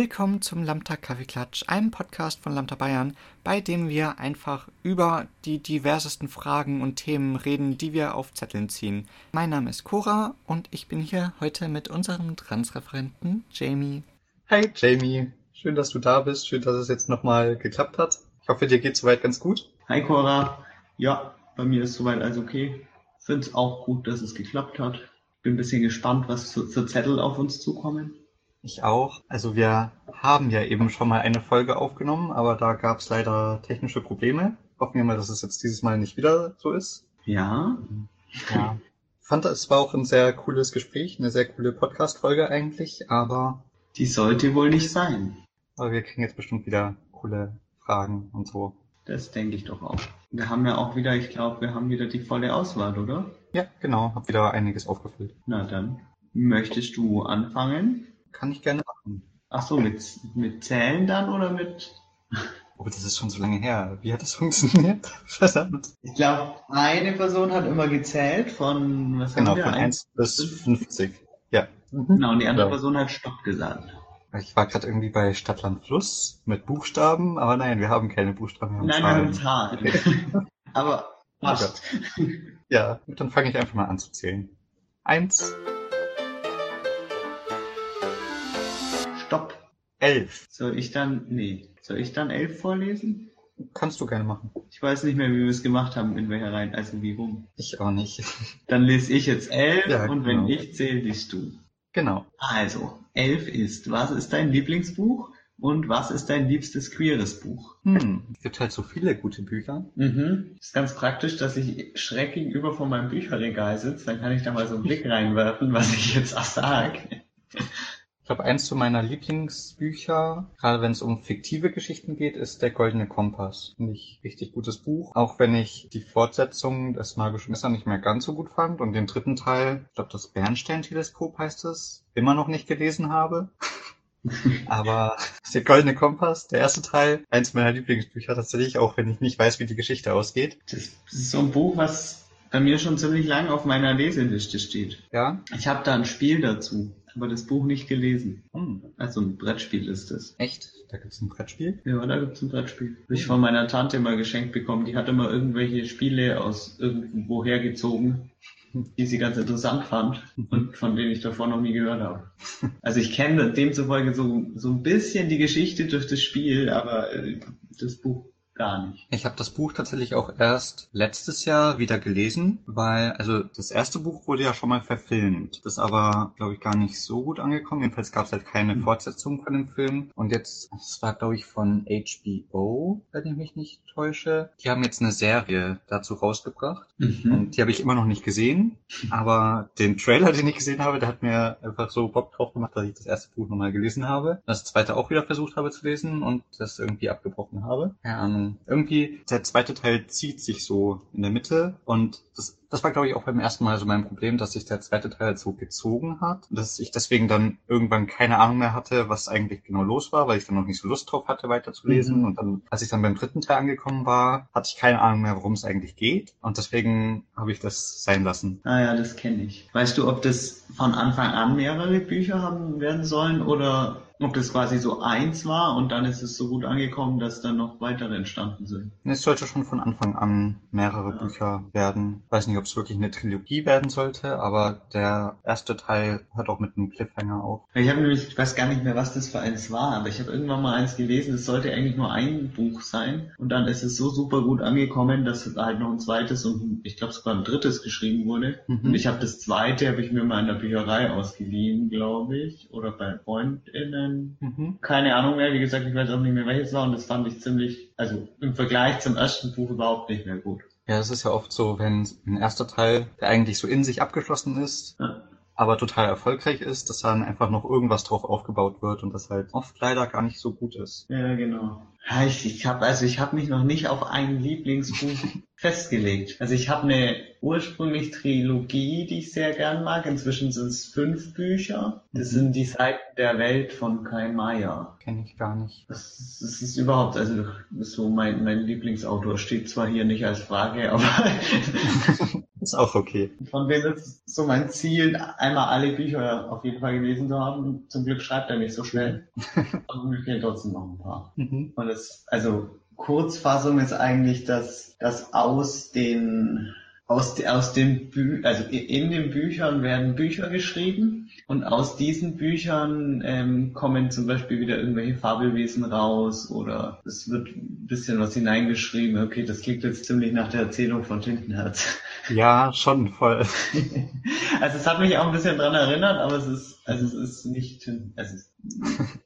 Willkommen zum Lambda Kaffeeklatsch, einem Podcast von Lambda Bayern, bei dem wir einfach über die diversesten Fragen und Themen reden, die wir auf Zetteln ziehen. Mein Name ist Cora und ich bin hier heute mit unserem Transreferenten Jamie. Hi Jamie, schön, dass du da bist, schön, dass es jetzt nochmal geklappt hat. Ich hoffe, dir geht soweit ganz gut. Hi Cora, ja, bei mir ist soweit alles okay. Finde es auch gut, dass es geklappt hat. Bin ein bisschen gespannt, was für Zettel auf uns zukommen. Ich auch. Also wir haben ja eben schon mal eine Folge aufgenommen, aber da gab es leider technische Probleme. Hoffen wir mal, dass es jetzt dieses Mal nicht wieder so ist. Ja. Ja. Fand, es war auch ein sehr cooles Gespräch, eine sehr coole Podcast-Folge eigentlich, aber. Die sollte wohl nicht sein. Aber wir kriegen jetzt bestimmt wieder coole Fragen und so. Das denke ich doch auch. Wir haben ja auch wieder, ich glaube, wir haben wieder die volle Auswahl, oder? Ja, genau. Hab wieder einiges aufgefüllt. Na dann. Möchtest du anfangen? Kann ich gerne machen. Ach so, mit, mit Zählen dann oder mit? Oh, das ist schon so lange her. Wie hat das funktioniert? Verdammt. Ich glaube, eine Person hat immer gezählt von, was Genau, haben wir? von 1 bis 50. Ja. Mhm. Genau, und die andere Ja. Person hat Stopp gesagt. Ich war gerade irgendwie bei Stadt, Land, Fluss mit Buchstaben, aber nein, wir haben keine Buchstaben, wir haben Nein, wir haben Zahlen. Zahlen. Aber passt. Ja, dann fange ich einfach mal an zu zählen. Eins, Stopp. elf. Soll ich dann, nee, soll ich dann elf vorlesen? Kannst du gerne machen. Ich weiß nicht mehr, wie wir es gemacht haben, in welcher Reihen, also wie rum. Ich auch nicht. Dann lese ich jetzt elf Ja, und wenn genau. ich zähle, liest du. Genau. Also, elf ist, was ist dein Lieblingsbuch und was ist dein liebstes queeres Buch? Hm, es gibt halt so viele gute Bücher. Mhm. Ist ganz praktisch, dass ich schräg gegenüber von meinem Bücherregal sitze, dann kann ich da mal so einen Blick reinwerfen, was ich jetzt auch sag. Ich glaube, eins zu meiner Lieblingsbücher, gerade wenn es um fiktive Geschichten geht, ist Der Goldene Kompass. Finde ich richtig gutes Buch. Auch wenn ich die Fortsetzung des Magischen Messer nicht mehr ganz so gut fand und den dritten Teil, ich glaube, das Bernstein-Teleskop heißt es, immer noch nicht gelesen habe. Aber Der Goldene Kompass, der erste Teil, eins meiner Lieblingsbücher tatsächlich, auch wenn ich nicht weiß, wie die Geschichte ausgeht. Das ist so ein Buch, was bei mir schon ziemlich lang auf meiner Leseliste steht. Ja? Ich habe da ein Spiel dazu, aber das Buch nicht gelesen. Hm, Also ein Brettspiel ist es. echt? Da gibt's ein Brettspiel? Ja, da gibt's ein Brettspiel. Hab ich von meiner Tante mal geschenkt bekommen. Die hat immer irgendwelche Spiele aus irgendwo hergezogen, die sie ganz interessant fand und von denen ich davor noch nie gehört habe. Also ich kenne demzufolge so, so ein bisschen die Geschichte durch das Spiel, aber äh, das Buch gar nicht. Ich habe das Buch tatsächlich auch erst letztes Jahr wieder gelesen, weil, also das erste Buch wurde ja schon mal verfilmt. Das ist aber, glaube ich, gar nicht so gut angekommen. Jedenfalls gab es halt keine Fortsetzung von dem Film. Und jetzt, das war, glaube ich, von HBO, wenn ich mich nicht täusche. Die haben jetzt eine Serie dazu rausgebracht. Mhm. Und die habe ich immer noch nicht gesehen. Aber den Trailer, den ich gesehen habe, der hat mir einfach so Bock drauf gemacht, dass ich das erste Buch nochmal gelesen habe. Das zweite auch wieder versucht habe zu lesen und das irgendwie abgebrochen habe. Keine Ahnung. Irgendwie, der zweite Teil zieht sich so in der Mitte und das, das war, glaube ich, auch beim ersten Mal so mein Problem, dass sich der zweite Teil so gezogen hat. Dass ich deswegen dann irgendwann keine Ahnung mehr hatte, was eigentlich genau los war, weil ich dann noch nicht so Lust drauf hatte, weiterzulesen. Mhm. Und dann, als ich dann beim dritten Teil angekommen war, hatte ich keine Ahnung mehr, worum es eigentlich geht. Und deswegen habe ich das sein lassen. Ah ja, das kenne ich. Weißt du, ob das von Anfang an mehrere Bücher haben werden sollen oder ob das quasi so eins war und dann ist es so gut angekommen, dass dann noch weitere entstanden sind? Es sollte schon von Anfang an mehrere Ja. Bücher werden. Ich weiß nicht, ob es wirklich eine Trilogie werden sollte, aber der erste Teil hört auch mit einem Cliffhanger auf. Ich habe nämlich, ich weiß gar nicht mehr, was das für eins war, aber ich habe irgendwann mal eins gelesen, es sollte eigentlich nur ein Buch sein und dann ist es so super gut angekommen, dass halt noch ein zweites und ich glaube sogar ein drittes geschrieben wurde. Mhm. Und ich habe das zweite, habe ich mir mal in der Bücherei ausgeliehen, glaube ich, oder bei FreundInnen. Mhm. Keine Ahnung mehr, wie gesagt, ich weiß auch nicht mehr welches war und das fand ich ziemlich, also im Vergleich zum ersten Buch überhaupt nicht mehr gut. Ja, es ist ja oft so, wenn ein erster Teil, der eigentlich so in sich abgeschlossen ist, Ja. Aber total erfolgreich ist, dass dann einfach noch irgendwas drauf aufgebaut wird und das halt oft leider gar nicht so gut ist. Ja, genau. Ich, ich habe also ich habe mich noch nicht auf ein Lieblingsbuch festgelegt. Also ich habe eine ursprünglich Trilogie, die ich sehr gern mag. Inzwischen sind es fünf Bücher. Das Mhm. sind die Seiten der Welt von Kai Meier. Kenne ich gar nicht. Das, ist- das ist überhaupt, also so mein, mein Lieblingsautor steht zwar hier nicht als Frage, aber Ist auch okay. Von dem ist so mein Ziel, einmal alle Bücher auf jeden Fall gelesen zu haben. Zum Glück schreibt er nicht so schnell. Aber mir fehlen trotzdem noch ein paar. Mhm. Und es, also Kurzfassung ist eigentlich, dass, dass aus den aus, aus den Bü also in den Büchern werden Bücher geschrieben und aus diesen Büchern ähm, kommen zum Beispiel wieder irgendwelche Fabelwesen raus oder es wird ein bisschen was hineingeschrieben. Okay, das klingt jetzt ziemlich nach der Erzählung von Tintenherz. Ja, schon voll. Also es hat mich auch ein bisschen dran erinnert, aber es ist, also es ist nicht, Tin- es ist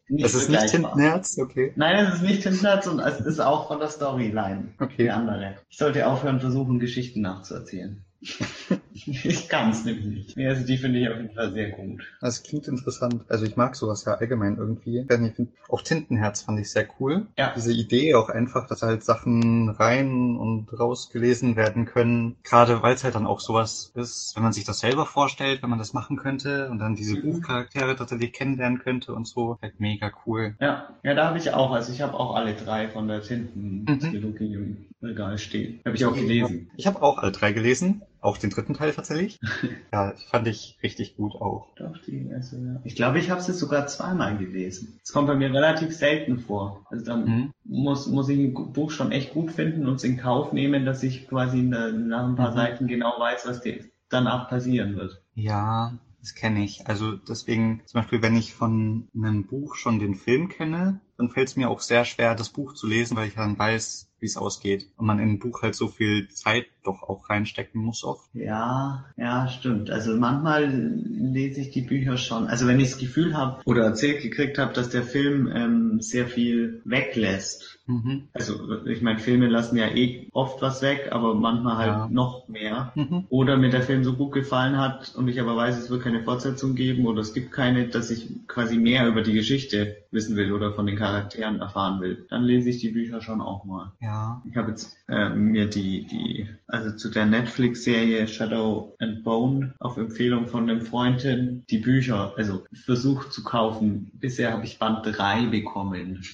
nicht Es ist nicht. Tintenherz, okay. Nein, es ist nicht Tintenherz und es ist auch von der Storyline. Die Okay. andere. Ich sollte aufhören, versuchen, Geschichten nachzuerzählen. ich kann es nämlich nicht. Nee, also die finde ich auf jeden Fall sehr gut. Das klingt interessant. Also ich mag sowas ja allgemein irgendwie. Ich nicht, Auch Tintenherz fand ich sehr cool. Ja. Diese Idee auch einfach, dass halt Sachen rein und raus gelesen werden können. Gerade weil es halt dann auch sowas ist, wenn man sich das selber vorstellt, wenn man das machen könnte und dann diese Mhm. Buchcharaktere tatsächlich kennenlernen könnte und so. Halt mega cool. Ja, ja, da habe ich auch. Also ich habe auch alle drei von der Mhm. Tinten-Trilogie im Regal stehen. Habe ich auch gelesen. Ich habe auch alle drei gelesen. Auch den dritten Teil tatsächlich. ja, fand ich richtig gut auch. Doch, die, also, ja. Ich glaube, ich habe sie sogar zweimal gelesen. Es kommt bei mir relativ selten vor. Also dann Mhm. muss, muss ich ein Buch schon echt gut finden und es in Kauf nehmen, dass ich quasi na- nach ein paar Mhm. Seiten genau weiß, was danach passieren wird. Ja, das kenne ich. Also deswegen, zum Beispiel, wenn ich von einem Buch schon den Film kenne, dann fällt es mir auch sehr schwer, das Buch zu lesen, weil ich dann weiß, wie es ausgeht. Und man in ein Buch halt so viel Zeit doch auch reinstecken muss oft. Ja, ja, stimmt. Also manchmal lese ich die Bücher schon. Also wenn ich das Gefühl habe oder erzählt gekriegt habe, dass der Film ähm, sehr viel weglässt. Mhm. Also ich meine, Filme lassen ja eh oft was weg, aber manchmal halt Ja. noch mehr. Mhm. Oder mir der Film so gut gefallen hat und ich aber weiß, es wird keine Fortsetzung geben oder es gibt keine, dass ich quasi mehr über die Geschichte wissen will oder von den Charakteren erfahren will. Dann lese ich die Bücher schon auch mal. Ja. Ich habe jetzt äh, mir die, die, also zu der Netflix-Serie Shadow and Bone auf Empfehlung von einem Freundin die Bücher, also versucht zu kaufen. Bisher habe ich Band 3 bekommen.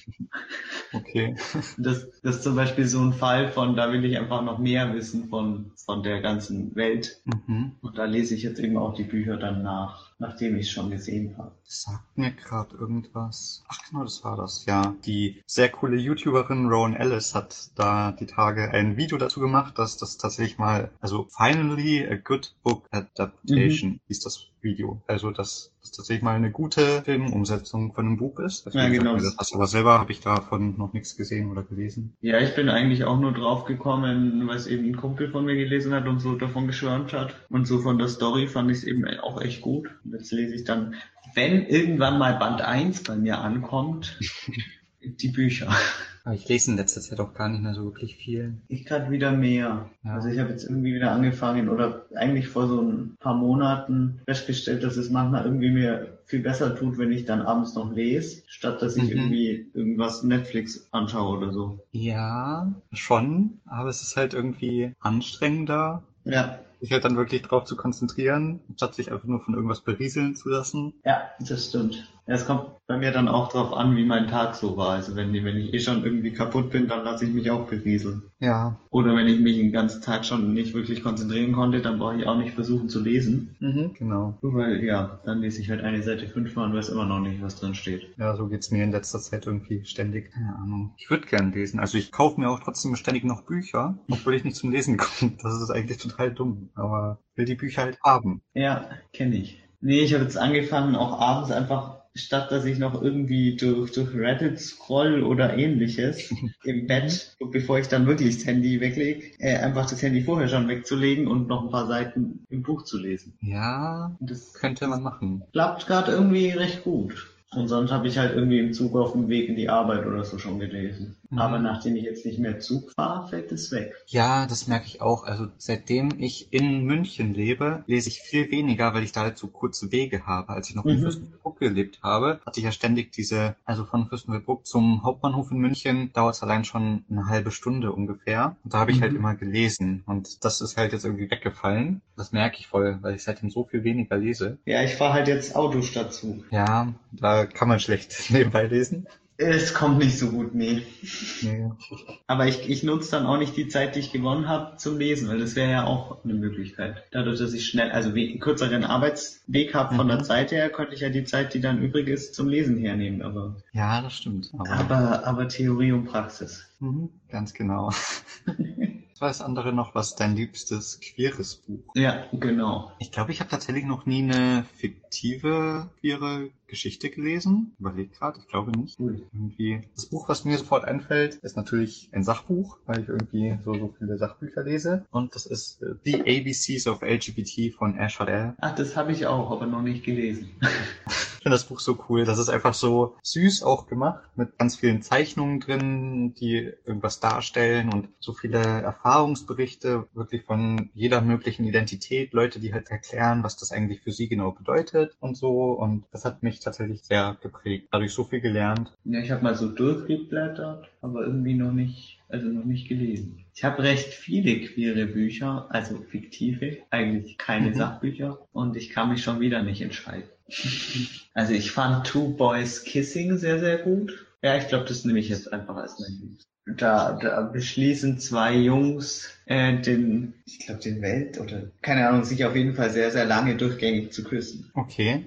Okay. Das, das ist zum Beispiel so ein Fall von, da will ich einfach noch mehr wissen von, von der ganzen Welt. Mhm. Und da lese ich jetzt eben auch die Bücher dann nach, nachdem ich es schon gesehen habe. Das sagt mir gerade irgendwas. Ach genau, das war das. Ja, die sehr coole YouTuberin Rowan Ellis hat da die Tage ein Video dazu gemacht, dass das tatsächlich mal, also finally a good book adaptation hieß das Video. Also dass das tatsächlich mal eine gute Filmumsetzung von einem Buch ist. Ja, genau. Das, aber selber habe ich davon noch nichts gesehen oder gelesen. Ja, ich bin eigentlich auch nur drauf gekommen, weil es eben ein Kumpel von mir gelesen hat und so davon geschwärmt hat. Und so von der Story fand ich es eben auch echt gut. Und jetzt lese ich dann, wenn irgendwann mal Band 1 bei mir ankommt, die Bücher. Aber ich lese in letzter Zeit auch gar nicht mehr so wirklich viel. Ich gerade wieder mehr. Ja. Also ich habe jetzt irgendwie wieder angefangen oder eigentlich vor so ein paar Monaten festgestellt, dass es manchmal irgendwie mir viel besser tut, wenn ich dann abends noch lese, statt dass ich Mhm. irgendwie irgendwas Netflix anschaue oder so. Ja, schon, aber es ist halt irgendwie anstrengender, Ja, sich halt dann wirklich drauf zu konzentrieren, statt sich einfach nur von irgendwas berieseln zu lassen. Ja, das stimmt. Es kommt bei mir dann auch drauf an, wie mein Tag so war. Also wenn, wenn ich eh schon irgendwie kaputt bin, dann lasse ich mich auch berieseln. Ja. Oder wenn ich mich den ganzen Tag schon nicht wirklich konzentrieren konnte, dann brauche ich auch nicht versuchen zu lesen. Mhm. Genau. Nur Weil, ja, dann lese ich halt eine Seite fünfmal und weiß immer noch nicht, was drin steht. Ja, so geht's mir in letzter Zeit irgendwie ständig. Keine Ahnung. Ich würde gern lesen. Also ich kaufe mir auch trotzdem ständig noch Bücher, obwohl ich nicht zum Lesen komme. Das ist eigentlich total dumm. Aber will die Bücher halt haben. Ja, kenne ich. Nee, ich habe jetzt angefangen, auch abends einfach, statt dass ich noch irgendwie durch, durch Reddit scroll oder ähnliches im Bett, bevor ich dann wirklich das Handy weglege, äh, einfach das Handy vorher schon wegzulegen und noch ein paar Seiten im Buch zu lesen. Ja, das könnte man machen. klappt gerade irgendwie recht gut. Und sonst habe ich halt irgendwie im Zug auf dem Weg in die Arbeit oder so schon gelesen. Mhm. Aber nachdem ich jetzt nicht mehr Zug fahre, fällt es weg. Ja, das merke ich auch. Also seitdem ich in München lebe, lese ich viel weniger, weil ich da halt so kurze Wege habe. Als ich noch in Mhm. Fürstenfeldbruck gelebt habe, hatte ich ja ständig diese, also von Fürstenfeldbruck zum Hauptbahnhof in München dauert es allein schon eine halbe Stunde ungefähr. Und da habe ich halt Mhm. immer gelesen. Und das ist halt jetzt irgendwie weggefallen. Das merke ich voll, weil ich seitdem so viel weniger lese. Ja, ich fahre halt jetzt Auto statt Zug. Ja, da kann man schlecht nebenbei lesen. Es kommt nicht so gut, nee. Nee. Aber ich, ich nutze dann auch nicht die Zeit, die ich gewonnen habe, zum Lesen, weil das wäre ja auch eine Möglichkeit. Dadurch, dass ich schnell, also einen kürzeren Arbeitsweg habe von Mhm. der Zeit her, könnte ich ja die Zeit, die dann übrig ist, zum Lesen hernehmen. Aber, Ja, das stimmt. Aber, aber, aber Theorie und Praxis. Mhm, ganz genau. Das andere noch? Was dein liebstes queeres Buch? Ja, genau. Ich glaube, ich habe tatsächlich noch nie eine fiktive queere Geschichte gelesen. Überlegt gerade, ich glaube nicht. Cool. Irgendwie. Das Buch, was mir sofort einfällt, ist natürlich ein Sachbuch, weil ich irgendwie so, so viele Sachbücher lese. Und das ist äh, The ABCs of LGBT von Ashford L. Ach, das habe ich auch, aber noch nicht gelesen. Ich finde das Buch so cool. Das ist einfach so süß auch gemacht, mit ganz vielen Zeichnungen drin, die irgendwas darstellen und so viele Erfahrungsberichte wirklich von jeder möglichen Identität, Leute, die halt erklären, was das eigentlich für sie genau bedeutet und so. Und das hat mich tatsächlich sehr geprägt. Dadurch so viel gelernt. Ja, ich habe mal so durchgeblättert, aber irgendwie noch nicht, also noch nicht gelesen. Ich habe recht viele queere Bücher, also fiktive, eigentlich keine Mhm. Sachbücher und ich kann mich schon wieder nicht entscheiden. Also ich fand Two Boys Kissing sehr, sehr gut. Ja, ich glaube, das nehme ich jetzt einfach als mein Liebstes. Da, da beschließen zwei Jungs äh, den, ich glaube den Welt oder keine Ahnung, sich auf jeden Fall sehr, sehr lange durchgängig zu küssen Okay.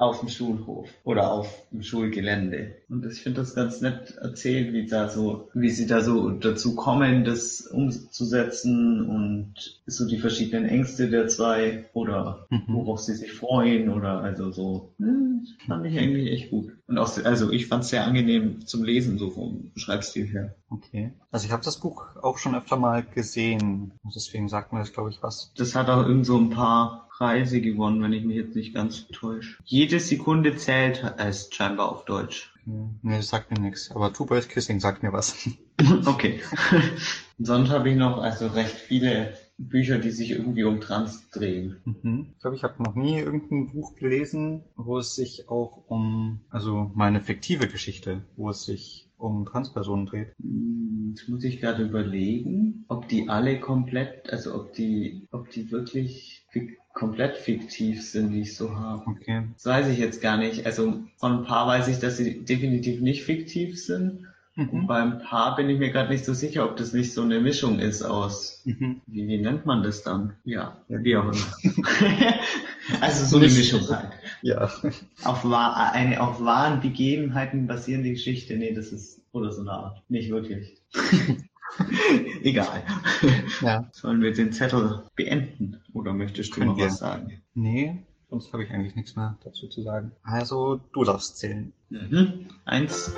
Auf dem Schulhof oder auf dem Schulgelände. Und ich finde das ganz nett erzählt, wie da so, wie sie da so dazu kommen, das umzusetzen und so die verschiedenen Ängste der zwei oder Mhm. worauf sie sich freuen oder also so. Hm, das fand ich eigentlich echt gut. Und auch, also ich fand es sehr angenehm zum Lesen, so vom Schreibstil her. Okay. Also ich habe das Buch auch schon öfter mal gesehen. Deswegen sagt mir das, glaube ich, was. Das hat auch irgend so ein paar Preise gewonnen, wenn ich mich jetzt nicht ganz täusche. Jede Sekunde zählt heißt scheinbar auf Deutsch. Nee, das sagt mir nichts. Aber Two Boys Kissing sagt mir was. Okay. Sonst habe ich noch also recht viele Bücher, die sich irgendwie um Trans drehen. Mhm. Ich glaube, ich habe noch nie irgendein Buch gelesen, wo es sich auch um, also meine fiktive Geschichte, wo es sich um Transpersonen dreht. Hm, Jetzt muss ich gerade überlegen, ob die alle komplett, also ob die, ob die wirklich komplett fiktiv sind, die ich so habe. Okay. Das weiß ich jetzt gar nicht. Also von ein paar weiß ich, dass sie definitiv nicht fiktiv sind. Und Mhm. beim Paar bin ich mir gerade nicht so sicher, ob das nicht so eine Mischung ist aus, Mhm. wie, wie nennt man das dann? Ja, wie auch immer. also so eine Mischung halt. Ja. Auf wahr, eine auf wahren Begebenheiten basierende Geschichte. Nee, das ist, oder so eine Art. Nicht wirklich. Egal. Ja. Sollen wir den Zettel beenden? Oder möchtest du Können noch wir. was sagen? Nee, sonst habe ich eigentlich nichts mehr dazu zu sagen. Also, du darfst zählen. Mhm. Eins,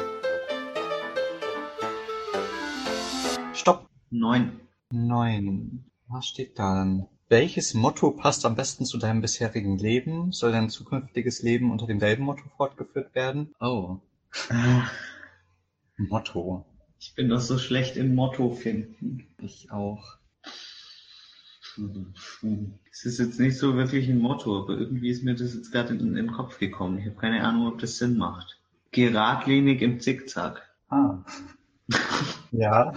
Stopp. neun. Neun. Was steht da denn? Welches Motto passt am besten zu deinem bisherigen Leben? Soll dein zukünftiges Leben unter demselben Motto fortgeführt werden? Oh. Motto. Ich bin doch so schlecht im Motto finden. Ich auch. Es ist jetzt nicht so wirklich ein Motto, aber irgendwie ist mir das jetzt gerade in, den Kopf gekommen. Ich habe keine Ahnung, ob das Sinn macht. Geradlinig im Zickzack. Ah. ja.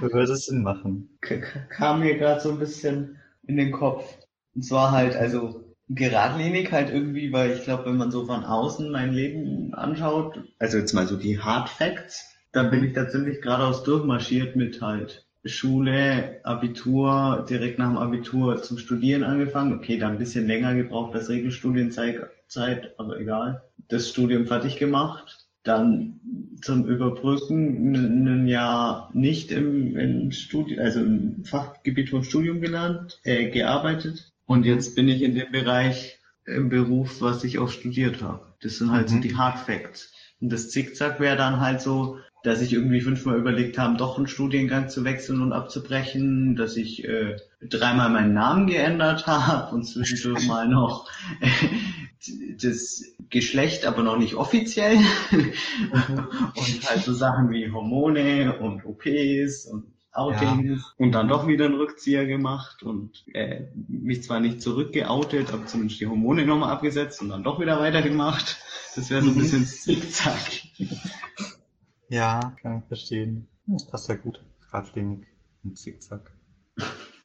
Würde es Sinn machen. K- kam mir gerade so ein bisschen in den Kopf. Und zwar halt, also geradlinig halt irgendwie, weil ich glaube, wenn man so von außen mein Leben anschaut, also jetzt mal so die Hard Facts, dann bin ich da ziemlich geradeaus durchmarschiert mit halt Schule, Abitur, direkt nach dem Abitur zum Studieren angefangen. Okay, dann ein bisschen länger gebraucht als Regelstudienzeit, Zeit, aber egal. Das Studium fertig gemacht. Dann zum Überbrücken ein Jahr nicht im, im Studium, also im Fachgebiet vom Studium gelernt, äh, gearbeitet. Und jetzt bin ich in dem Bereich im Beruf, was ich auch studiert habe. Das sind halt so Mhm. die Hard Facts. Und das Zickzack wäre dann halt so, dass ich irgendwie fünfmal überlegt habe, doch einen Studiengang zu wechseln und abzubrechen, dass ich äh, dreimal meinen Namen geändert habe und zwischendurch mal noch äh, das Geschlecht, aber noch nicht offiziell. und halt so Sachen wie Hormone und OPs und Outings und dann doch wieder einen Rückzieher gemacht und äh, mich zwar nicht zurückgeoutet, aber zumindest die Hormone nochmal abgesetzt und dann doch wieder weitergemacht. Das wäre so ein Mhm. bisschen Zickzack. Ja, kann ich verstehen. Das passt ja gut. Geradlinig und Zickzack.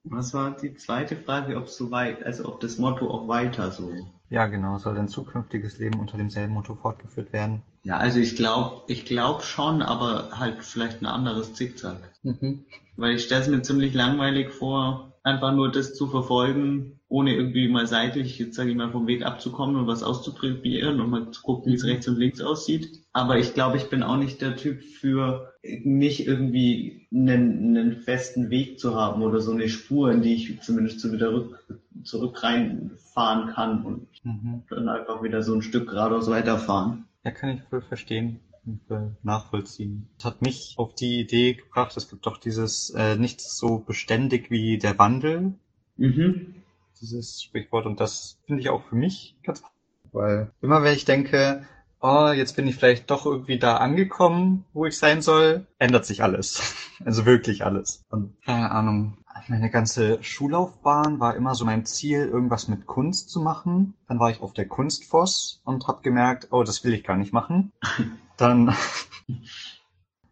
Was war die zweite Frage, ob so weit, also ob das Motto auch weiter so. Ja, genau. Soll dein zukünftiges Leben unter demselben Motto fortgeführt werden? Ja, also ich glaube, ich glaube schon, aber halt vielleicht ein anderes Zickzack. Mhm. Weil ich stelle es mir ziemlich langweilig vor, einfach nur das zu verfolgen, ohne irgendwie mal seitlich, jetzt sage ich mal, vom Weg abzukommen und was auszuprobieren und mal zu gucken, wie es rechts und links aussieht. Aber ich glaube, ich bin auch nicht der Typ für nicht irgendwie einen, einen festen Weg zu haben oder so eine Spur, in die ich zumindest so wieder rück, zurück reinfahren kann und Mhm. dann einfach wieder so ein Stück geradeaus weiterfahren. Ja, kann ich voll verstehen und voll nachvollziehen. Das hat mich auf die Idee gebracht, es gibt doch dieses äh, nichts so beständig wie der Wandel, Mhm. Dieses Sprichwort und das finde ich auch für mich ganz weil immer wenn ich denke, oh, jetzt bin ich vielleicht doch irgendwie da angekommen, wo ich sein soll, ändert sich alles. Also wirklich alles. Und keine Ahnung, meine ganze Schullaufbahn war immer so mein Ziel, irgendwas mit Kunst zu machen. Dann war ich auf der Kunstfoss und habe gemerkt, oh, das will ich gar nicht machen. Dann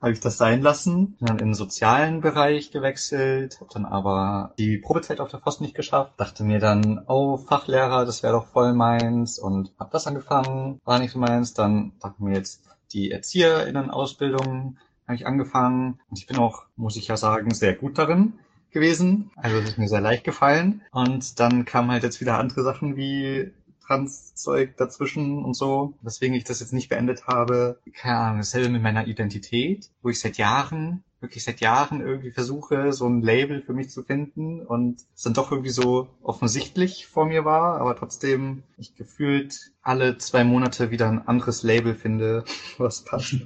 habe ich das sein lassen, bin dann in den sozialen Bereich gewechselt, habe dann aber die Probezeit auf der Voss nicht geschafft, dachte mir dann, oh, Fachlehrer, das wäre doch voll meins und habe das angefangen, war nicht so meins, dann dachte mir jetzt die ErzieherInnen-Ausbildung habe ich angefangen und ich bin auch, muss ich ja sagen, sehr gut darin gewesen. Also es ist mir sehr leicht gefallen. Und dann kamen halt jetzt wieder andere Sachen wie Trans-Zeug dazwischen und so, weswegen ich das jetzt nicht beendet habe. Keine Ahnung, dasselbe mit meiner Identität, wo ich seit Jahren, wirklich seit Jahren irgendwie versuche, so ein Label für mich zu finden und es dann doch irgendwie so offensichtlich vor mir war, aber trotzdem ich gefühlt alle zwei Monate wieder ein anderes Label finde, was passt.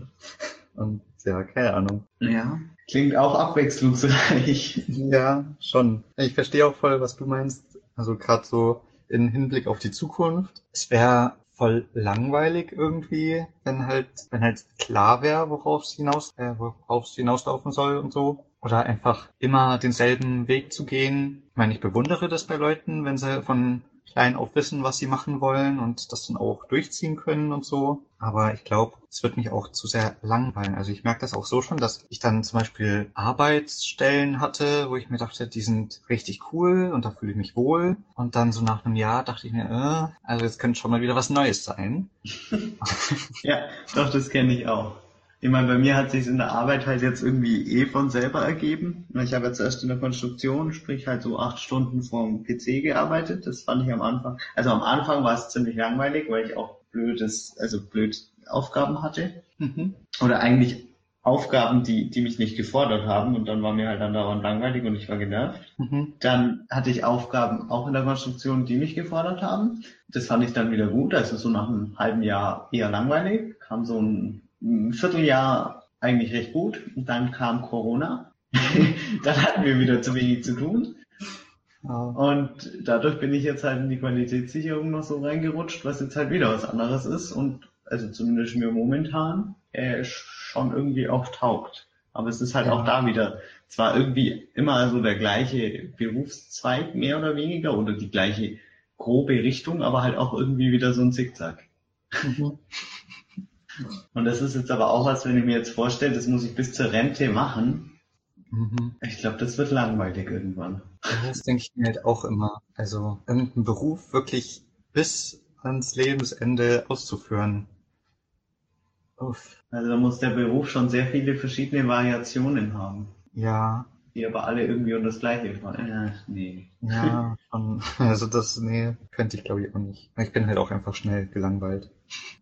Und ja, keine Ahnung. Ja. Klingt auch abwechslungsreich. Ja, schon. Ich verstehe auch voll, was du meinst. Also gerade so in Hinblick auf die Zukunft. Es wäre voll langweilig irgendwie, wenn halt, wenn halt klar wäre, worauf es hinaus, äh, worauf es hinauslaufen soll und so. Oder einfach immer denselben Weg zu gehen. Ich meine, ich bewundere das bei Leuten, wenn sie von klein auf wissen, was sie machen wollen und das dann auch durchziehen können und so. Aber ich glaube, es wird mich auch zu sehr langweilen. Also ich merke das auch so schon, dass ich dann zum Beispiel Arbeitsstellen hatte, wo ich mir dachte, die sind richtig cool und da fühle ich mich wohl. Und dann so nach einem Jahr dachte ich mir, äh, also jetzt könnte schon mal wieder was Neues sein. ja, doch, das kenne ich auch. Ich meine, bei mir hat sich in der Arbeit halt jetzt irgendwie eh von selber ergeben. Ich habe jetzt erst in der Konstruktion, sprich halt so acht Stunden vorm PC gearbeitet. Das fand ich am Anfang. Also am Anfang war es ziemlich langweilig, weil ich auch blödes, also blöd Aufgaben hatte. Mhm. Oder eigentlich Aufgaben, die, die mich nicht gefordert haben und dann war mir halt andauernd langweilig und ich war genervt. Mhm. Dann hatte ich Aufgaben auch in der Konstruktion, die mich gefordert haben. Das fand ich dann wieder gut. Also so nach einem halben Jahr eher langweilig. Kam so ein ein Vierteljahr eigentlich recht gut und dann kam Corona. dann hatten wir wieder zu wenig zu tun. Ja. Und dadurch bin ich jetzt halt in die Qualitätssicherung noch so reingerutscht, was jetzt halt wieder was anderes ist und also zumindest mir momentan äh, schon irgendwie auch taugt. Aber es ist halt Ja. auch da wieder zwar irgendwie immer so der gleiche Berufszweig mehr oder weniger oder die gleiche grobe Richtung, aber halt auch irgendwie wieder so ein Zickzack. Mhm. Und das ist jetzt aber auch was, wenn ich mir jetzt vorstelle, das muss ich bis zur Rente machen. Mhm. Ich glaube, das wird langweilig irgendwann. Das denke ich mir halt auch immer. Also irgendeinen Beruf wirklich bis ans Lebensende auszuführen. Uff. Also da muss der Beruf schon sehr viele verschiedene Variationen haben, Ja, die aber alle irgendwie unter das Gleiche fallen. Ja, nee. ja, schon. Also das, nee, könnte ich glaube ich auch nicht. Ich bin halt auch einfach schnell gelangweilt.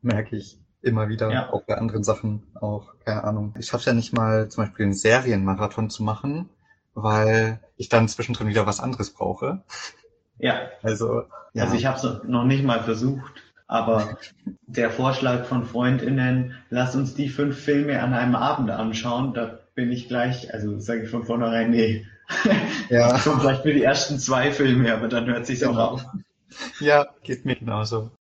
Merke ich immer wieder, Ja. auch bei anderen Sachen auch, keine Ahnung. Ich schaffe ja nicht mal zum Beispiel einen Serienmarathon zu machen, weil ich dann zwischendrin wieder was anderes brauche. Ja, Also, ja. also ich habe es noch nicht mal versucht, aber der Vorschlag von FreundInnen, lass uns die fünf Filme an einem Abend anschauen, da bin ich gleich, also sage ich von vornherein, nee. ja. Schon vielleicht für die ersten zwei Filme, aber dann hört sich's auch Genau. auf. Ja, geht mir genauso.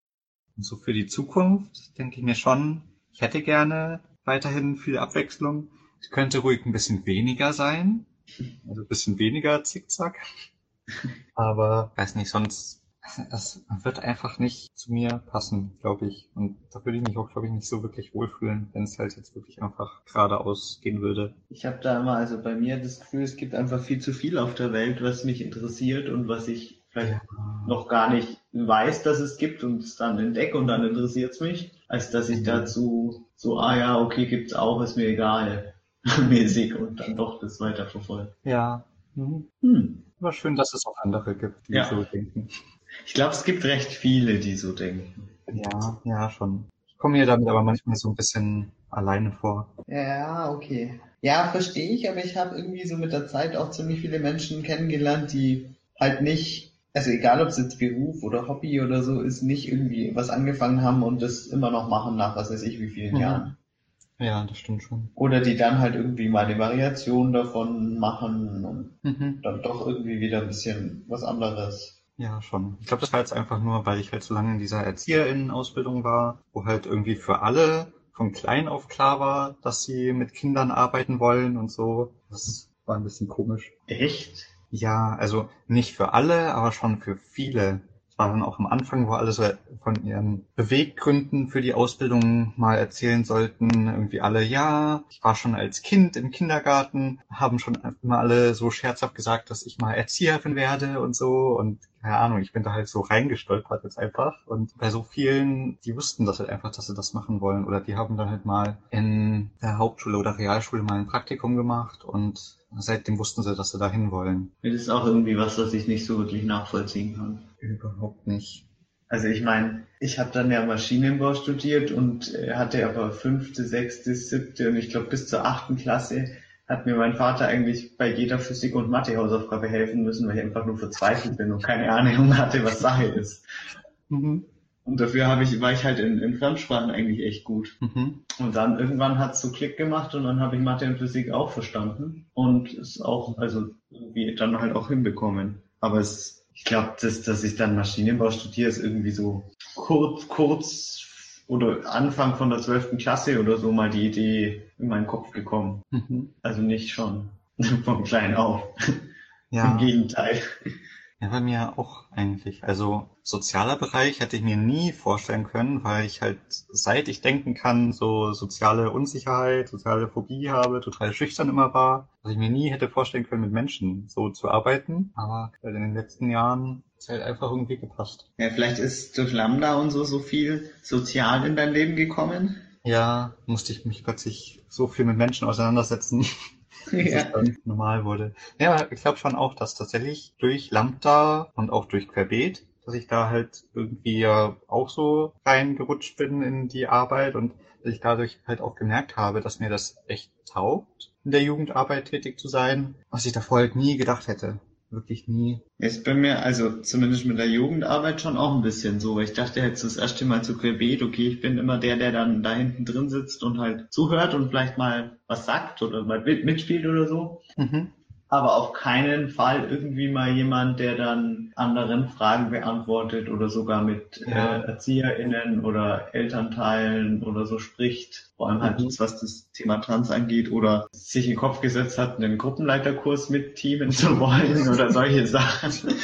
Und so für die Zukunft denke ich mir schon, ich hätte gerne weiterhin viel Abwechslung. Es könnte ruhig ein bisschen weniger sein. Also ein bisschen weniger Zickzack. Aber weiß nicht, sonst das wird einfach nicht zu mir passen, glaube ich. Und da würde ich mich auch, glaube ich, nicht so wirklich wohlfühlen, wenn es halt jetzt wirklich einfach geradeaus gehen würde. Ich habe da immer, also bei mir das Gefühl, es gibt einfach viel zu viel auf der Welt, was mich interessiert und was ich vielleicht Ja. noch gar nicht weiß, dass es gibt und es dann entdecke und dann interessiert es mich, als dass ich Mhm. dazu so, ah ja, okay, gibt's auch, ist mir egal, mäßig und dann doch das weiterverfolge. Ja. Mhm. Hm. Aber schön, dass es auch andere gibt, die Ja. so denken. Ich glaube, es gibt recht viele, die so denken. Ja, ja, schon. Ich komme mir damit aber manchmal so ein bisschen alleine vor. Ja, okay. Ja, verstehe ich, aber ich habe irgendwie so mit der Zeit auch ziemlich viele Menschen kennengelernt, die halt nicht, also egal ob es jetzt Beruf oder Hobby oder so ist, nicht irgendwie was angefangen haben und das immer noch machen nach was weiß ich wie vielen Mhm. Jahren. Ja, das stimmt schon. Oder die dann halt irgendwie mal eine Variation davon machen und Mhm. dann doch irgendwie wieder ein bisschen was anderes. Ja, schon. Ich glaube, das war jetzt einfach nur, weil ich halt so lange in dieser Erzieherinnenausbildung war, wo halt irgendwie für alle von klein auf klar war, dass sie mit Kindern arbeiten wollen und so. Das war ein bisschen komisch. Echt? Ja, also nicht für alle, aber schon für viele. Es war dann auch am Anfang, wo alle so von ihren Beweggründen für die Ausbildung mal erzählen sollten. Irgendwie alle, ja, ich war schon als Kind im Kindergarten, haben schon immer alle so scherzhaft gesagt, dass ich mal Erzieherin werde und so. Und keine Ahnung, ich bin da halt so reingestolpert jetzt einfach. Und bei so vielen, die wussten das halt einfach, dass sie das machen wollen. Oder die haben dann halt mal in der Hauptschule oder Realschule mal ein Praktikum gemacht und seitdem wussten sie, dass sie dahin wollen. Das ist auch irgendwie was, was ich nicht so wirklich nachvollziehen kann. Überhaupt nicht. Also ich meine, ich habe dann ja Maschinenbau studiert und äh, hatte aber fünfte, sechste, siebte und ich glaube bis zur achten Klasse hat mir mein Vater eigentlich bei jeder Physik- und Mathe-Hausaufgabe helfen müssen, weil ich einfach nur verzweifelt bin und keine Ahnung hatte, was Sache ist. Mhm. Und dafür habe ich, war ich halt in, in Fremdsprachen eigentlich echt gut. Mhm. Und dann irgendwann hat es so Klick gemacht und dann habe ich Mathe und Physik auch verstanden und es auch, also irgendwie dann halt auch hinbekommen. Aber es, ich glaube, dass, dass ich dann Maschinenbau studiere, ist irgendwie so kurz, kurz oder Anfang von der zwölften Klasse oder so mal die Idee in meinen Kopf gekommen. Mhm. Also nicht schon von klein auf. Im Ja. Gegenteil. ja, bei mir auch eigentlich. Also sozialer Bereich hätte ich mir nie vorstellen können, weil ich halt seit ich denken kann, so soziale Unsicherheit, soziale Phobie habe, total schüchtern immer war, dass ich mir nie hätte vorstellen können, mit Menschen so zu arbeiten. Aber in den letzten Jahren ist halt einfach irgendwie gepasst. Ja, vielleicht ist durch Lambda und so so viel sozial in dein Leben gekommen. Ja, musste ich mich plötzlich so viel mit Menschen auseinandersetzen. dann normal wurde. Ja, aber ich glaube schon auch, dass tatsächlich durch Lambda und auch durch Querbeet, dass ich da halt irgendwie ja auch so reingerutscht bin in die Arbeit und dass ich dadurch halt auch gemerkt habe, dass mir das echt taugt, in der Jugendarbeit tätig zu sein, was ich davor halt nie gedacht hätte. Wirklich nie. Ist bei mir, also zumindest mit der Jugendarbeit schon auch ein bisschen so, weil ich dachte jetzt das erste Mal zu Querbeet, okay, ich bin immer der, der dann da hinten drin sitzt und halt zuhört und vielleicht mal was sagt oder mal mit- mitspielt oder so. Mhm. Aber auf keinen Fall irgendwie mal jemand, der dann anderen Fragen beantwortet oder sogar mit Ja. äh, ErzieherInnen oder Elternteilen oder so spricht. Vor allem halt, Mhm. was das Thema Trans angeht oder sich in den Kopf gesetzt hat, einen Gruppenleiterkurs mit teamen zu wollen oder solche Sachen.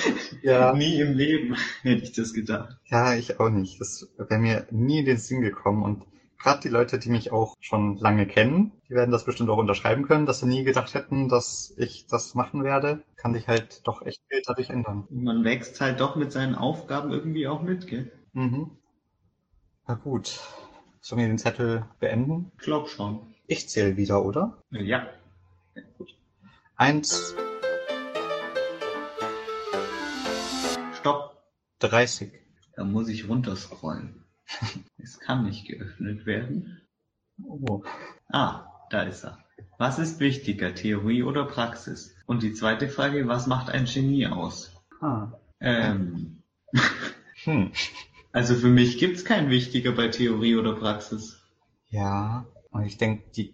Ja. Nie im Leben hätte ich das gedacht. Ja, ich auch nicht. Das wäre mir nie in den Sinn gekommen. Und gerade die Leute, die mich auch schon lange kennen, die werden das bestimmt auch unterschreiben können, dass sie nie gedacht hätten, dass ich das machen werde. Kann sich halt doch echt viel dadurch ändern. Man wächst halt doch mit seinen Aufgaben irgendwie auch mit, gell? Mhm. Na gut. Sollen wir den Zettel beenden? Ich glaub schon. Ich zähle wieder, oder? Ja. Eins, Stopp. 30. Da muss ich runterscrollen. Es kann nicht geöffnet werden. Oh. Ah, da ist er. Was ist wichtiger, Theorie oder Praxis? Und die zweite Frage, was macht ein Genie aus? Ah. Ähm, Hm. also für mich gibt's kein wichtiger bei Theorie oder Praxis. Ja. Und ich denke, die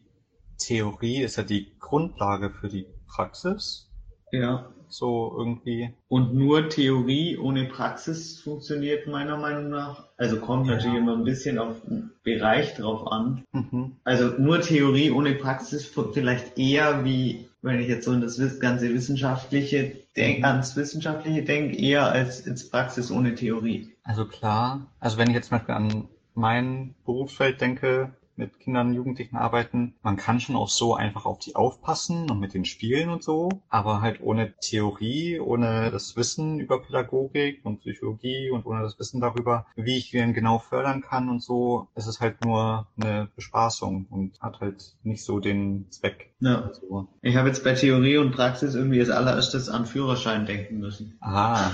Theorie ist ja die Grundlage für die Praxis. Ja. So irgendwie. Und nur Theorie ohne Praxis funktioniert meiner Meinung nach. Also kommt Ja. natürlich immer ein bisschen auf den Bereich drauf an. Mhm. Also nur Theorie ohne Praxis vielleicht eher wie wenn ich jetzt so an das ganze Wissenschaftliche denk, ans Wissenschaftliche denke, eher als ins Praxis ohne Theorie. Also klar, also wenn ich jetzt zum Beispiel an mein Berufsfeld denke, mit Kindern und Jugendlichen arbeiten. Man kann schon auch so einfach auf die aufpassen und mit den Spielen und so, aber halt ohne Theorie, ohne das Wissen über Pädagogik und Psychologie und ohne das Wissen darüber, wie ich ihn genau fördern kann und so, ist es halt nur eine Bespaßung und hat halt nicht so den Zweck. Ja. Also, Ich habe jetzt bei Theorie und Praxis irgendwie als allererstes an Führerschein denken müssen. ah,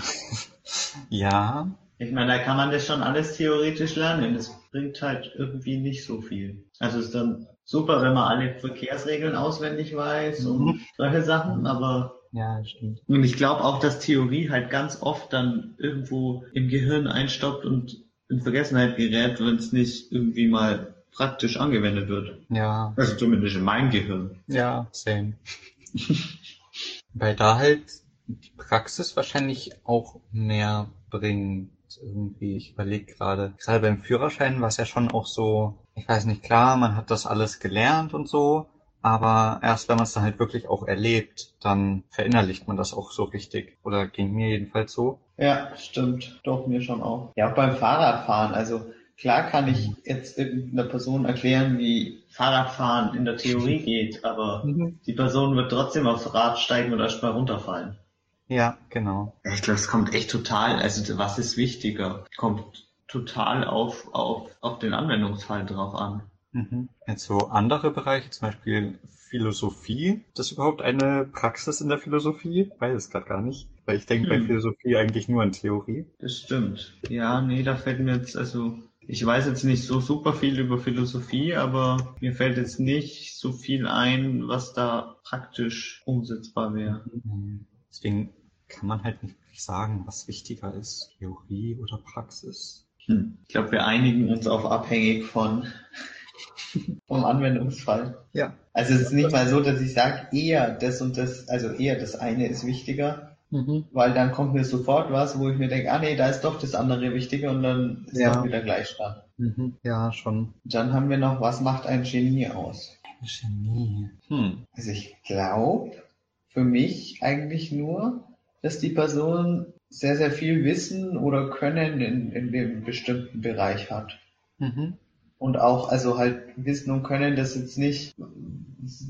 ja, Ich meine, da kann man das schon alles theoretisch lernen. Das bringt halt irgendwie nicht so viel. Also ist dann super, wenn man alle Verkehrsregeln auswendig weiß und Mhm. solche Sachen, aber ja, stimmt. und ich glaube auch, dass Theorie halt ganz oft dann irgendwo im Gehirn einstoppt und in Vergessenheit gerät, wenn es nicht irgendwie mal praktisch angewendet wird. Ja, Also zumindest in meinem Gehirn. ja, same. Weil da halt die Praxis wahrscheinlich auch mehr Irgendwie, ich überlege gerade. Gerade beim Führerschein war es ja schon auch so, ich weiß nicht, klar, man hat das alles gelernt und so, aber erst wenn man es dann halt wirklich auch erlebt, dann verinnerlicht man das auch so richtig. Oder ging mir jedenfalls so. Ja, stimmt. Doch, mir schon auch. Ja, auch beim Fahrradfahren. Also klar kann ich jetzt irgendeiner Person erklären, wie Fahrradfahren in der Theorie geht, aber die Person wird trotzdem aufs Rad steigen und erstmal runterfallen. Ja, genau. Ich glaube, es kommt echt total, also was ist wichtiger? Kommt total auf, auf, auf den Anwendungsfall drauf an. Mhm. Jetzt so andere Bereiche, zum Beispiel Philosophie. Ist das überhaupt eine Praxis in der Philosophie? Ich weiß es gerade gar nicht. Weil ich denke bei Hm. Philosophie eigentlich nur an Theorie. Das stimmt. Ja, nee, da fällt mir jetzt, also ich weiß jetzt nicht so super viel über Philosophie, aber mir fällt jetzt nicht so viel ein, was da praktisch umsetzbar wäre. Mhm. Deswegen kann man halt nicht wirklich sagen, was wichtiger ist. Theorie oder Praxis. Hm. Ich glaube, wir einigen uns auf abhängig von vom Anwendungsfall. Ja. Also es ist nicht mal so, dass ich sage, eher das und das, also eher das eine ist wichtiger, Mhm. weil dann kommt mir sofort was, wo ich mir denke, ah nee, da ist doch das andere wichtiger und dann ist Ja. doch wieder Gleichstand. Mhm. Ja, schon. Dann haben wir noch, was macht ein Genie aus? Genie. Hm. Also ich glaube, für mich eigentlich nur, dass die Person sehr, sehr viel Wissen oder Können in, in dem bestimmten Bereich hat. Mhm. Und auch, also halt Wissen und Können, das jetzt nicht,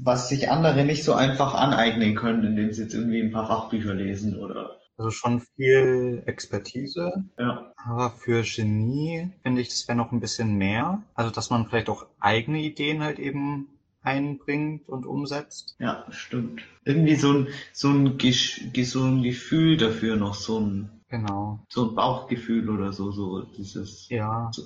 was sich andere nicht so einfach aneignen können, indem sie jetzt irgendwie ein paar Fachbücher lesen oder, Also schon viel Expertise. ja. Aber für Genie finde ich, das wäre noch ein bisschen mehr. Also, dass man vielleicht auch eigene Ideen halt eben einbringt und umsetzt. Ja, stimmt. Irgendwie so ein, so ein, Gesch- so ein Gefühl dafür noch, so ein, Genau. so ein Bauchgefühl oder so, so dieses, Ja. so,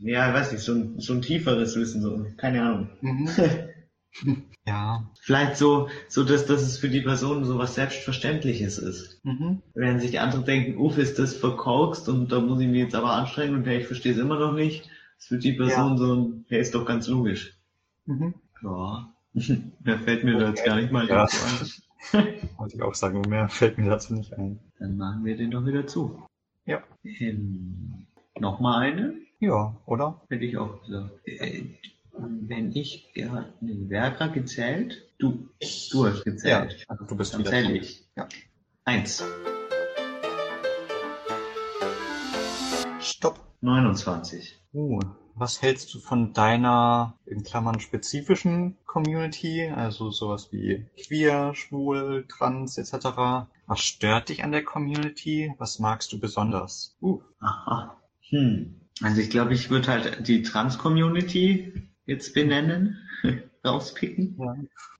ja, weiß nicht, so ein, so ein tieferes Wissen, so, keine Ahnung. Mhm. ja. Vielleicht so, so dass, dass es für die Person so was Selbstverständliches ist. Mhm. Während sich andere denken, uff, ist das verkorkst und da muss ich mich jetzt aber anstrengen und hey, ich verstehe es immer noch nicht. Das für die Person so ein, hey, ist doch ganz logisch. Mhm. Ja. Mehr fällt mir da jetzt gar nicht mal Ja. ein. Wollte ich auch sagen, mehr fällt mir dazu nicht ein. Dann machen wir den doch wieder zu. Ja. Ähm, Nochmal eine? Ja, oder? Hätte ich auch gesagt. Äh, wenn ich gerade, nee, wer hat gerade gezählt? Du, du hast Ja, gezählt. also du bist Dann zähle ich. Ja. Eins. Stopp. 29. Uh, was hältst du von deiner, in Klammern, spezifischen Community? Also sowas wie queer, schwul, trans etc. Was stört dich an der Community? Was magst du besonders? Uh, Aha. Hm. Also ich glaube, ich würde halt die Trans-Community jetzt benennen, rauspicken. ja.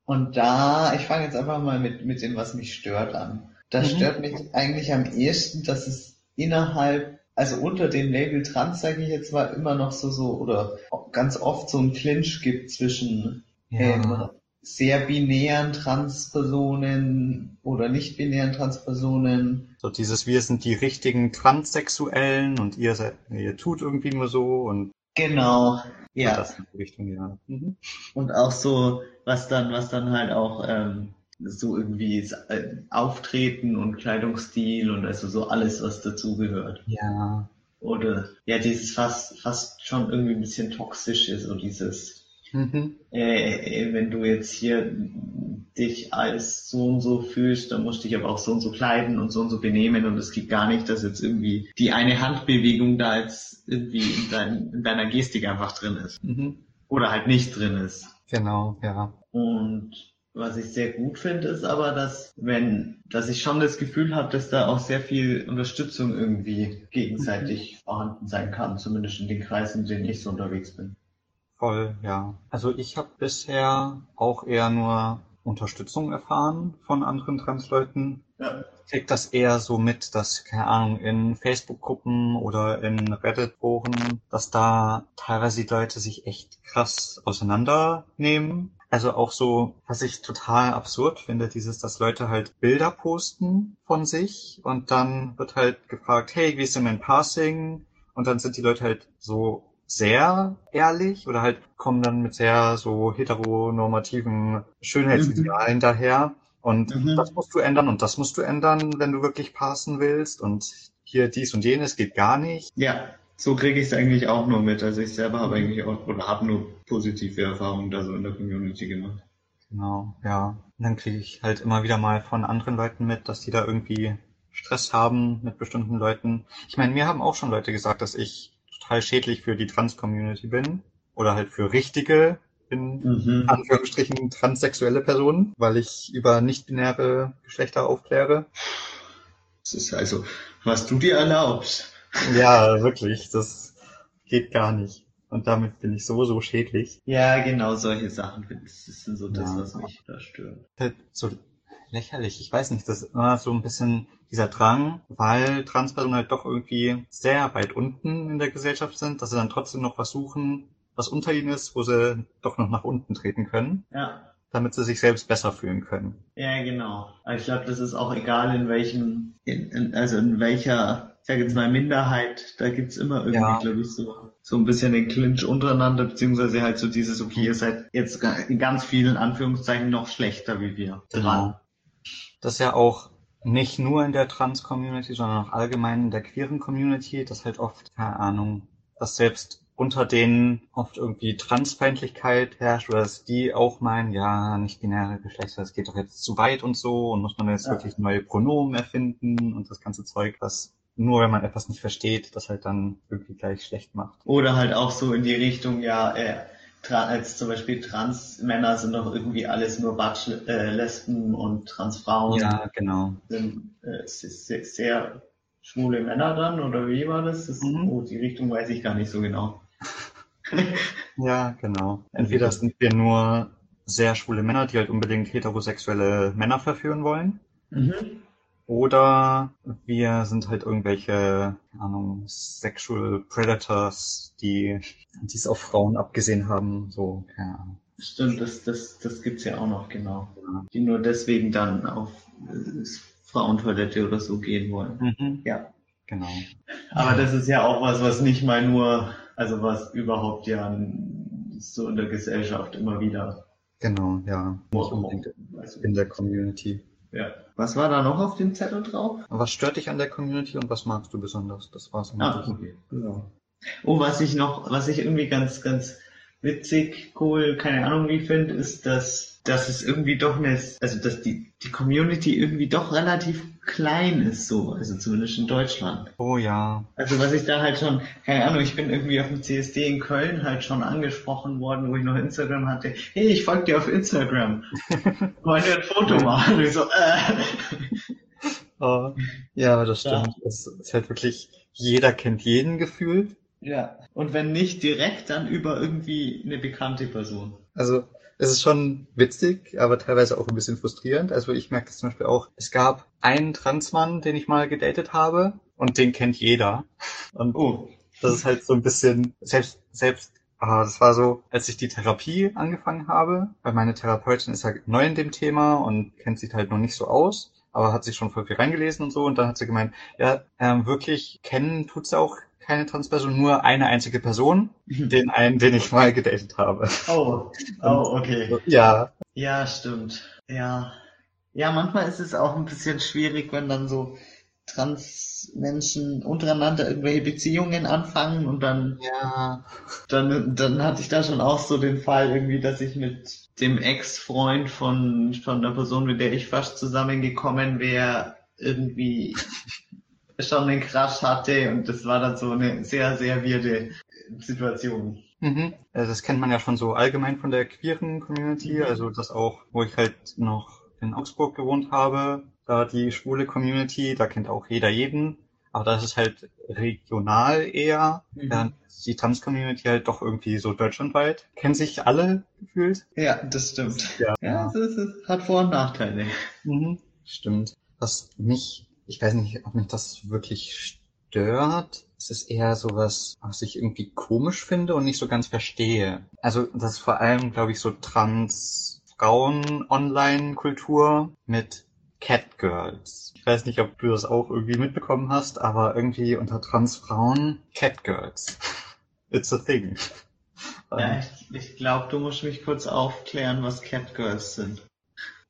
Und da, ich fange jetzt einfach mal mit, mit dem, was mich stört an. Das Mhm. stört mich eigentlich am ehesten, dass es innerhalb, also unter dem Label Trans, sage ich jetzt mal, immer noch so, so, oder ganz oft so ein Clinch gibt zwischen ähm, Ja. sehr binären Transpersonen oder nicht binären Transpersonen. So dieses, wir sind die richtigen Transsexuellen und ihr seid, ihr tut irgendwie nur so und Genau. Ja. die Richtung, ja. Mhm. Und auch so, was dann, was dann halt auch ähm, so irgendwie äh, Auftreten und Kleidungsstil und also so alles, was dazugehört. Ja. Oder ja, dieses fast, fast schon irgendwie ein bisschen toxische, so dieses Mhm. äh, wenn du jetzt hier dich als so und so fühlst, dann musst du dich aber auch so und so kleiden und so und so benehmen und es geht gar nicht, dass jetzt irgendwie die eine Handbewegung da jetzt irgendwie in, dein, in deiner Gestik einfach drin ist. Mhm. Oder halt nicht drin ist. Genau, ja. Und was ich sehr gut finde, ist aber, dass wenn, dass ich schon das Gefühl habe, dass da auch sehr viel Unterstützung irgendwie gegenseitig vorhanden sein kann, zumindest in den Kreisen, in denen ich so unterwegs bin. Voll, ja. Also ich habe bisher auch eher nur Unterstützung erfahren von anderen Transleuten. Ja. Ich krieg das eher so mit, dass, keine Ahnung, in Facebook-Gruppen oder in Reddit-Foren, dass da teilweise die Leute sich echt krass auseinandernehmen. Also auch so, was ich total absurd finde, dieses, dass Leute halt Bilder posten von sich und dann wird halt gefragt, hey, wie ist denn mein Passing? Und dann sind die Leute halt so sehr ehrlich oder halt kommen dann mit sehr so heteronormativen Schönheitsidealen daher. Und Mhm. das musst du ändern und das musst du ändern, wenn du wirklich passen willst. Und hier dies und jenes geht gar nicht. Ja, so kriege ich es eigentlich auch nur mit. Also ich selber habe eigentlich auch oder habe nur positive Erfahrungen da so in der Community gemacht. Genau, ja. Und dann kriege ich halt immer wieder mal von anderen Leuten mit, dass die da irgendwie Stress haben mit bestimmten Leuten. Ich meine, mir haben auch schon Leute gesagt, dass ich total schädlich für die Trans-Community bin. Oder halt für richtige, in Mhm. Anführungsstrichen, transsexuelle Personen, weil ich über nicht-binäre Geschlechter aufkläre. Das ist also, was du dir erlaubst. Ja, wirklich, das geht gar nicht. Und damit bin ich so, so schädlich. Ja, genau solche Sachen. Das ist so das, Ja. was mich da stört. halt so lächerlich. Ich weiß nicht, das ist immer so ein bisschen dieser Drang, weil Transpersonen halt doch irgendwie sehr weit unten in der Gesellschaft sind, dass sie dann trotzdem noch was suchen, was unter ihnen ist, wo sie doch noch nach unten treten können, Ja. damit sie sich selbst besser fühlen können. Ja, genau. Ich glaube, das ist auch egal in welchem, in, in, also in welcher, ich sage jetzt mal Minderheit, da gibt's immer irgendwie, Ja. glaube ich, so, so ein bisschen den Clinch untereinander, beziehungsweise halt so dieses, okay, ihr seid jetzt in ganz vielen Anführungszeichen noch schlechter wie wir dran. Das ist ja auch nicht nur in der Trans-Community, sondern auch allgemein in der queeren Community, dass halt oft, keine Ahnung, dass selbst unter denen oft irgendwie Transfeindlichkeit herrscht oder dass die auch meinen, ja, nicht binäre Geschlechter, das geht doch jetzt zu weit und so und muss man jetzt Ja. wirklich neue Pronomen erfinden und das ganze Zeug, was nur wenn man etwas nicht versteht, das halt dann irgendwie gleich schlecht macht. Oder halt auch so in die Richtung, ja, äh, als zum Beispiel Trans-Männer sind doch irgendwie alles nur Batsch, äh, Lesben und Transfrauen Ja, genau. sind äh, sehr, sehr schwule Männer dann, oder wie war das? das Mhm. Oh, die Richtung weiß ich gar nicht so genau. Ja, genau. Entweder sind wir nur sehr schwule Männer, die halt unbedingt heterosexuelle Männer verführen wollen. Mhm. Oder wir sind halt irgendwelche, keine Ahnung, Sexual Predators, die es auf Frauen abgesehen haben. So, keine Ahnung. Stimmt, das, das, das gibt's ja auch noch, genau. Ja. Die nur deswegen dann auf äh, Frauentoilette oder so gehen wollen. Mhm. Ja. Genau. Aber das ist ja auch was, was nicht mal nur, also was überhaupt ja so in der Gesellschaft immer wieder. Genau, ja. Nicht unbedingt Also, in der Community. Ja. Was war da noch auf dem Zettel drauf? Was stört dich an der Community und was magst du besonders? Das war's. Ah, okay. Genau. Oh, was ich noch, was ich irgendwie ganz, ganz witzig, cool, keine Ahnung wie finde, ist, dass, dass es irgendwie doch eine, also dass die, die Community irgendwie doch relativ klein ist, so, also zumindest in Deutschland. Oh ja. Also was ich da halt schon, keine Ahnung, ich bin irgendwie auf dem CSD in Köln halt schon angesprochen worden, wo ich noch Instagram hatte. Hey, ich folge dir auf Instagram. Wollen wir ein Foto machen? Ich so, äh. Oh, ja, das Ja. stimmt. Es ist halt wirklich, jeder kennt jeden gefühlt. Ja. Und wenn nicht direkt, dann über irgendwie eine bekannte Person. Also es ist schon witzig, aber teilweise auch ein bisschen frustrierend. Also ich merke das zum Beispiel auch, es gab einen Transmann, den ich mal gedatet habe und den kennt jeder. Und Oh. das ist halt so ein bisschen, selbst, selbst, ah, das war so, als ich die Therapie angefangen habe, weil meine Therapeutin ist halt neu in dem Thema und kennt sich halt noch nicht so aus, aber hat sich schon voll viel reingelesen und so und dann hat sie gemeint, ja, ähm, wirklich kennen tut sie auch keine Transperson, nur eine einzige Person, den einen, den ich mal gedatet habe. Oh, oh, okay. Ja, Ja, stimmt. Ja. Ja, manchmal ist es auch ein bisschen schwierig, wenn dann so Transmenschen untereinander irgendwelche Beziehungen anfangen und dann, Ja. dann, dann hatte ich da schon auch so den Fall irgendwie, dass ich mit dem Ex-Freund von, von der Person, mit der ich fast zusammengekommen wäre, irgendwie schon einen Crush hatte und das war dann so eine sehr, sehr wirde Situation. Mhm. Also das kennt man ja schon so allgemein von der queeren Community, also das auch, wo ich halt noch in Augsburg gewohnt habe, da die schwule Community, da kennt auch jeder jeden, aber das ist halt regional eher, Mhm. während die Trans-Community halt doch irgendwie so deutschlandweit, kennen sich alle gefühlt. Ja, das stimmt. Ja. Ja, es, ist, es hat Vor- und Nachteile. Mhm. Stimmt. Was mich, ich weiß nicht, ob mich das wirklich stört. Es ist eher sowas, was ich irgendwie komisch finde und nicht so ganz verstehe. Also das ist vor allem, glaube ich, so Trans-Frauen-Online-Kultur mit Catgirls. Ich weiß nicht, ob du das auch irgendwie mitbekommen hast, aber irgendwie unter Trans-Frauen Catgirls. It's a thing. Ja, ich, ich glaube, du musst mich kurz aufklären, was Catgirls sind.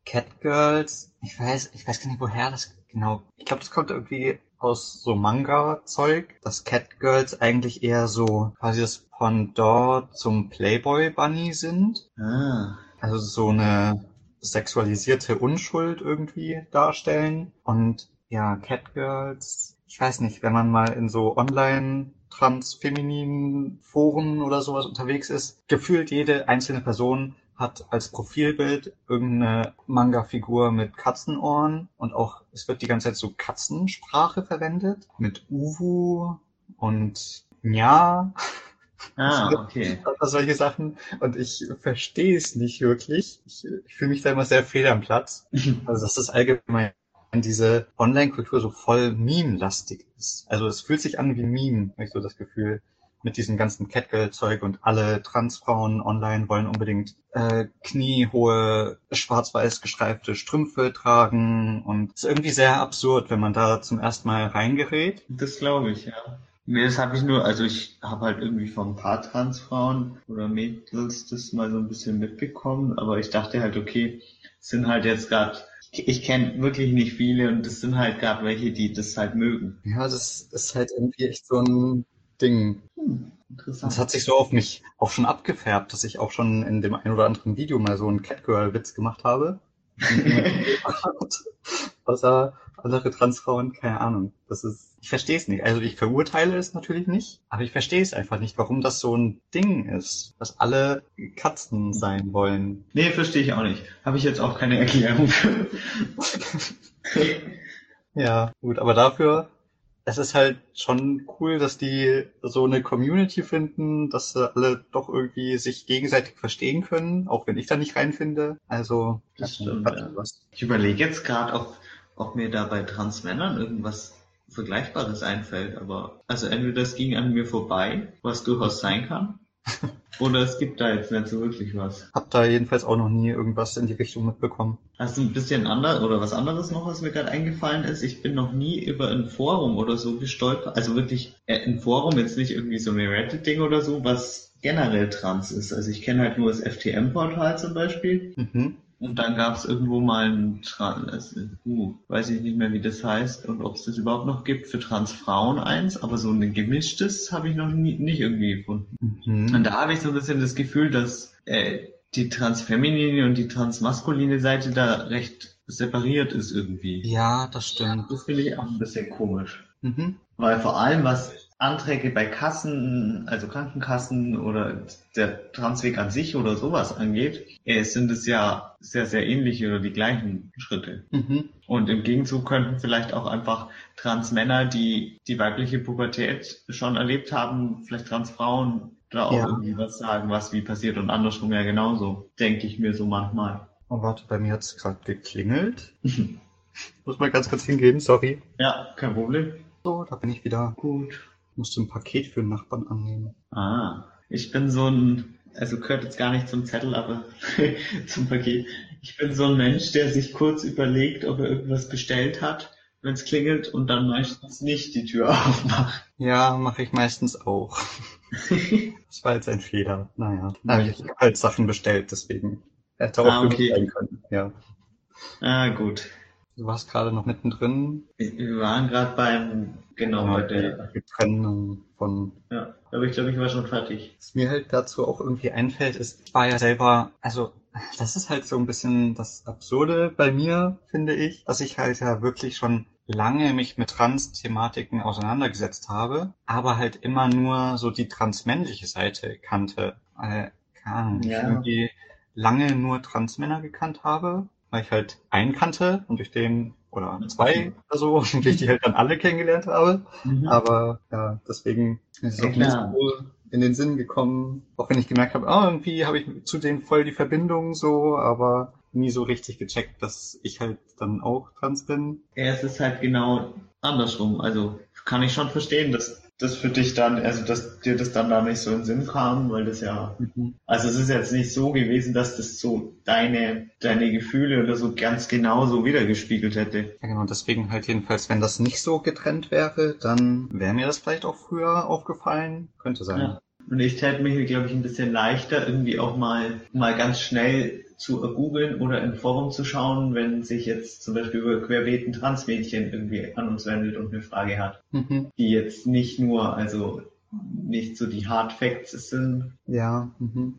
Catgirls, ich weiß, ich weiß gar nicht, woher das genau. Ich glaube, das kommt irgendwie aus so Manga-Zeug, dass Catgirls eigentlich eher so quasi das Pendant zum Playboy Bunny sind. Ah. Also so eine sexualisierte Unschuld irgendwie darstellen. Und ja, Catgirls, ich weiß nicht, wenn man mal in so online transfemininen Foren oder sowas unterwegs ist, gefühlt jede einzelne Person hat als Profilbild irgendeine Manga-Figur mit Katzenohren und auch es wird die ganze Zeit so Katzensprache verwendet mit Uwu und Nya Ah, okay. oder solche Sachen und ich verstehe es nicht wirklich. Ich, ich fühle mich da immer sehr fehl am Platz. Also dass das allgemein diese Online-Kultur so voll Meme-lastig ist. Also es fühlt sich an wie Meme, habe ich so das Gefühl. Mit diesem ganzen Catgirl-Zeug und alle Transfrauen online wollen unbedingt äh, kniehohe, schwarz-weiß gestreifte Strümpfe tragen und es ist irgendwie sehr absurd, wenn man da zum ersten Mal reingerät. Das glaube ich, ja. Nee, das habe ich nur, also ich habe halt irgendwie von ein paar Transfrauen oder Mädels das mal so ein bisschen mitbekommen, aber ich dachte halt, okay, es sind halt jetzt gerade, ich, ich kenne wirklich nicht viele und das sind halt gerade welche, die das halt mögen. Ja, das ist halt irgendwie echt so ein Ding. Hm, Das interessant. hat sich so auf mich auch schon abgefärbt, dass ich auch schon in dem ein oder anderen Video mal so einen Catgirl-Witz gemacht habe. Außer andere Transfrauen, keine Ahnung. Das ist, ich verstehe es nicht. Also ich verurteile es natürlich nicht, aber ich verstehe es einfach nicht, warum das so ein Ding ist, dass alle Katzen sein wollen. Nee, verstehe ich auch nicht. Habe ich jetzt auch keine Erklärung für. Ja, gut, aber dafür, es ist halt schon cool, dass die so eine Community finden, dass sie alle doch irgendwie sich gegenseitig verstehen können, auch wenn ich da nicht reinfinde. Also, Das stimmt, hat ja. was. Ich überlege jetzt gerade, ob, ob mir da bei Transmännern irgendwas Vergleichbares einfällt, aber also entweder es ging an mir vorbei, was durchaus sein kann, oder es gibt da jetzt nicht so wirklich was. Hab da jedenfalls auch noch nie irgendwas in die Richtung mitbekommen. Hast du ein bisschen anders oder was anderes noch, was mir gerade eingefallen ist? Ich bin noch nie über ein Forum oder so gestolpert, also wirklich äh, ein Forum, jetzt nicht irgendwie so ein Reddit-Ding oder so, was generell trans ist. Also ich kenne halt nur das FTM-Portal zum Beispiel. Mhm. Und dann gab es irgendwo mal ein Trans, also, uh, weiß ich nicht mehr, wie das heißt und ob es das überhaupt noch gibt für Transfrauen eins, aber so ein gemischtes habe ich noch nie, nicht irgendwie gefunden. Und Mhm. da habe ich so ein bisschen das Gefühl, dass äh, die transfeminine und die transmaskuline Seite da recht separiert ist irgendwie. Ja, das stimmt. Das finde ich auch ein bisschen komisch. Mhm. Weil vor allem was Anträge bei Kassen, also Krankenkassen oder der Transweg an sich oder sowas angeht, äh, sind es ja sehr, sehr ähnliche oder die gleichen Schritte. Mhm. Und im Gegenzug könnten vielleicht auch einfach Transmänner, die die weibliche Pubertät schon erlebt haben, vielleicht Transfrauen da auch Ja. irgendwie was sagen, was wie passiert und andersrum ja genauso, denke ich mir so manchmal. Oh, warte, bei mir hat's gerade geklingelt. Muss mal ganz kurz hingehen, sorry. Ja, kein Problem. So, da bin ich wieder. Gut. Musste ein Paket für den Nachbarn annehmen. Ah, ich bin so ein, also gehört jetzt gar nicht zum Zettel, aber zum Paket. Ich bin so ein Mensch, der sich kurz überlegt, ob er irgendwas bestellt hat, wenn es klingelt und dann meistens nicht die Tür aufmacht. Ja, mache ich meistens auch. Das war jetzt ein Fehler. Naja. Aber ich habe halt Sachen bestellt, deswegen hätte auch Ah, okay. sein können. Ja. ah, gut. Du warst gerade noch mittendrin. Wir waren gerade beim, genau, bei der, Trennung von ja, aber ich glaube, ich war schon fertig. Was mir halt dazu auch irgendwie einfällt, ist, ich war ja selber, also das ist halt so ein bisschen das Absurde bei mir, finde ich, dass ich halt ja wirklich schon lange mich mit Trans-Thematiken auseinandergesetzt habe, aber halt immer nur so die transmännliche Seite kannte. Äh, keine Ahnung, ich Ja. irgendwie lange nur Transmänner gekannt habe, weil ich halt einen kannte und durch den oder zwei oder so, und ich die halt dann alle kennengelernt habe. Aber ja, deswegen ist es auch nicht so in den Sinn gekommen, auch wenn ich gemerkt habe, ah, irgendwie habe ich zu denen voll die Verbindung so, aber nie so richtig gecheckt, dass ich halt dann auch trans bin. Ja, es ist halt genau andersrum. Also kann ich schon verstehen, dass das für dich dann, also dass dir das dann da nicht so in den Sinn kam, weil das ja, also es ist jetzt nicht so gewesen, dass das so deine, deine Gefühle oder so ganz genau so wiedergespiegelt hätte. Ja genau, deswegen halt jedenfalls, wenn das nicht so getrennt wäre, dann wäre mir das vielleicht auch früher aufgefallen. Könnte sein. Ja. Und ich täte mich, glaube ich, ein bisschen leichter, irgendwie auch mal, mal ganz schnell zu googeln oder im Forum zu schauen, wenn sich jetzt zum Beispiel über querbeeten Transmädchen irgendwie an uns wendet und eine Frage hat, Mhm. die jetzt nicht nur, also nicht so die Hard Facts sind, Ja. Mhm.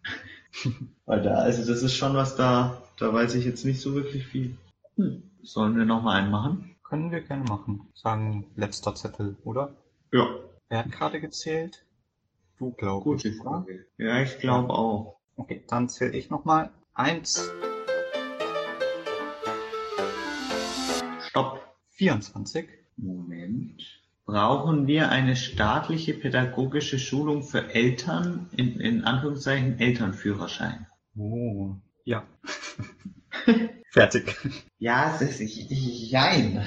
weil da, also das ist schon was da, da weiß ich jetzt nicht so wirklich viel. Hm. Sollen wir nochmal einen machen? Können wir gerne machen. Sagen letzter Zettel, oder? Ja. Wer hat gerade gezählt? Du glaubst. Gute Frage. Ja, ich glaube auch. Okay, dann zähle ich nochmal. Eins, Stopp. 24. Moment. Brauchen wir eine staatliche pädagogische Schulung für Eltern, in, in Anführungszeichen Elternführerschein? Oh. Ja. Fertig. Ja, es ist ich, ich, jein.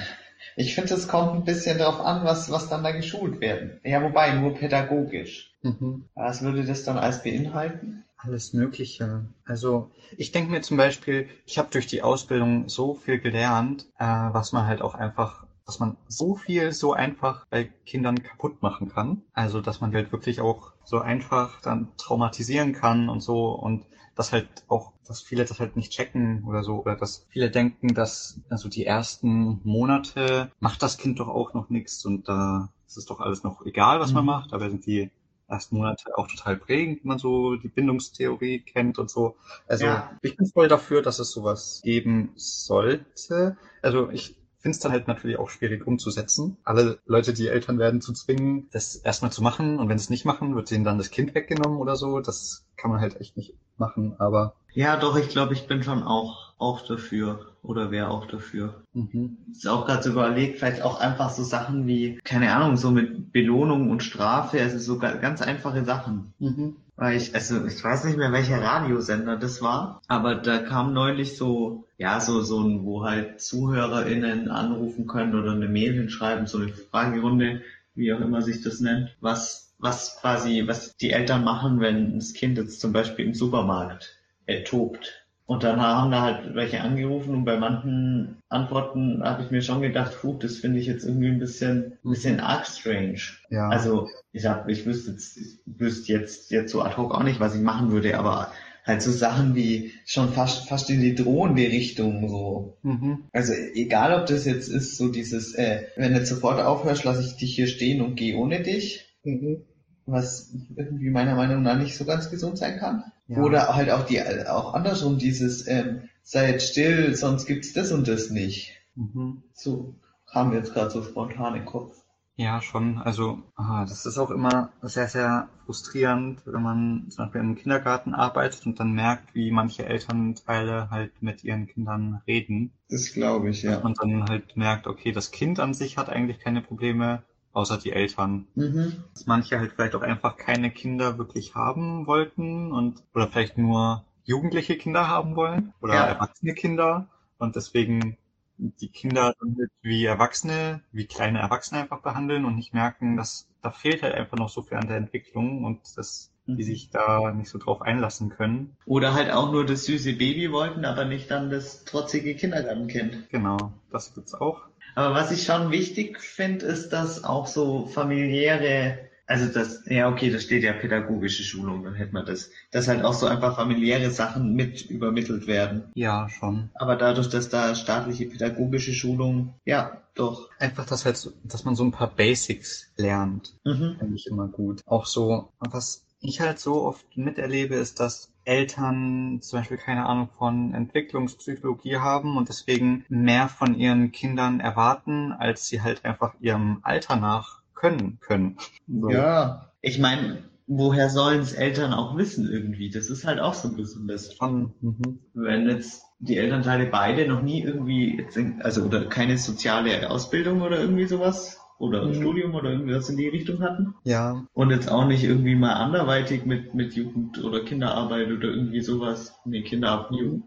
Ich finde, es kommt ein bisschen drauf an, was, was dann da geschult werden. Ja, wobei, nur pädagogisch. Mhm. Was würde das dann als beinhalten? Alles Mögliche. Also ich denke mir zum Beispiel, ich habe durch die Ausbildung so viel gelernt, äh, was man halt auch einfach, dass man so viel so einfach bei Kindern kaputt machen kann. Also dass man halt wirklich auch so einfach dann traumatisieren kann und so und dass halt auch, dass viele das halt nicht checken oder so, oder dass viele denken, dass also die ersten Monate macht das Kind doch auch noch nichts und da ist es doch alles noch egal, was man Mhm. macht, aber sind die ersten Monate auch total prägend, man so die Bindungstheorie kennt und so. Also Ja. ich bin voll dafür, dass es sowas geben sollte. Also ich finde es dann halt natürlich auch schwierig umzusetzen. Alle Leute, die Eltern werden, zu zwingen, das erstmal zu machen. Und wenn sie es nicht machen, wird denen dann das Kind weggenommen oder so. Das kann man halt echt nicht machen. Aber Ja, doch, ich glaube, ich bin schon auch, auch dafür. Oder wäre auch dafür. mhm. Ist auch gerade so überlegt, vielleicht auch einfach so Sachen wie, keine Ahnung, so mit Belohnung und Strafe, also so ga- ganz einfache Sachen. Mhm. Weil ich, also ich weiß nicht mehr, welcher Radiosender das war, aber da kam neulich so, ja, so, so ein, wo halt ZuhörerInnen anrufen können oder eine Mail hinschreiben, so eine Fragerunde, wie auch immer sich das nennt, was, was quasi, was die Eltern machen, wenn das Kind jetzt zum Beispiel im Supermarkt äh, tobt. Und dann haben da halt welche angerufen und bei manchen Antworten habe ich mir schon gedacht, puh, das finde ich jetzt irgendwie ein bisschen, ein bisschen arg strange. Ja. Also ich hab, ich wüsste jetzt, ich wüsste jetzt, jetzt so ad hoc auch nicht, was ich machen würde, aber halt so Sachen wie schon fast, fast in die drohende Richtung so. mhm. Also egal, ob das jetzt ist, so dieses, äh, wenn du jetzt sofort aufhörst, lasse ich dich hier stehen und gehe ohne dich, Mhm. Was irgendwie meiner Meinung nach nicht so ganz gesund sein kann. Ja. Oder halt auch die, auch andersrum dieses, ähm, sei jetzt still, sonst gibt's das und das nicht. Mhm. So kam jetzt gerade so spontan in den Kopf. Ja, schon. Also, ah, das ist auch immer sehr, sehr frustrierend, wenn man zum Beispiel im Kindergarten arbeitet und dann merkt, wie manche Elternteile halt mit ihren Kindern reden. Das glaube ich, Und dann halt merkt, okay, das Kind an sich hat eigentlich keine Probleme, außer die Eltern. Mhm. Dass manche halt vielleicht auch einfach keine Kinder wirklich haben wollten und oder vielleicht nur jugendliche Kinder haben wollen oder Ja. erwachsene Kinder und deswegen die Kinder dann wie Erwachsene, wie kleine Erwachsene einfach behandeln und nicht merken, dass da fehlt halt einfach noch so viel an der Entwicklung und dass die sich da nicht so drauf einlassen können. Oder halt auch nur das süße Baby wollten, aber nicht dann das trotzige Kindergartenkind. Genau, das gibt's auch. Aber was ich schon wichtig finde, ist, dass auch so familiäre, Also das, ja okay, da steht ja pädagogische Schulung, dann hätte man das. Dass halt auch so einfach familiäre Sachen mit übermittelt werden. Ja, schon. Aber dadurch, dass da staatliche pädagogische Schulung, ja, doch. Einfach, dass halt, dass man so ein paar Basics lernt, Mhm. finde ich immer gut. Auch so, was ich halt so oft miterlebe, ist, dass Eltern zum Beispiel keine Ahnung von Entwicklungspsychologie haben und deswegen mehr von ihren Kindern erwarten, als sie halt einfach ihrem Alter nach können können. So. Ja. Ich meine, woher sollen es Eltern auch wissen irgendwie? Das ist halt auch so ein bisschen das. Schon, mhm. Wenn jetzt die Elternteile beide noch nie irgendwie, also oder keine soziale Ausbildung oder irgendwie sowas oder Mhm. Studium oder irgendwas in die Richtung hatten Ja, und jetzt auch nicht irgendwie mal anderweitig mit, mit Jugend- oder Kinderarbeit oder irgendwie sowas, nee, Kinderarbeit, Jugend,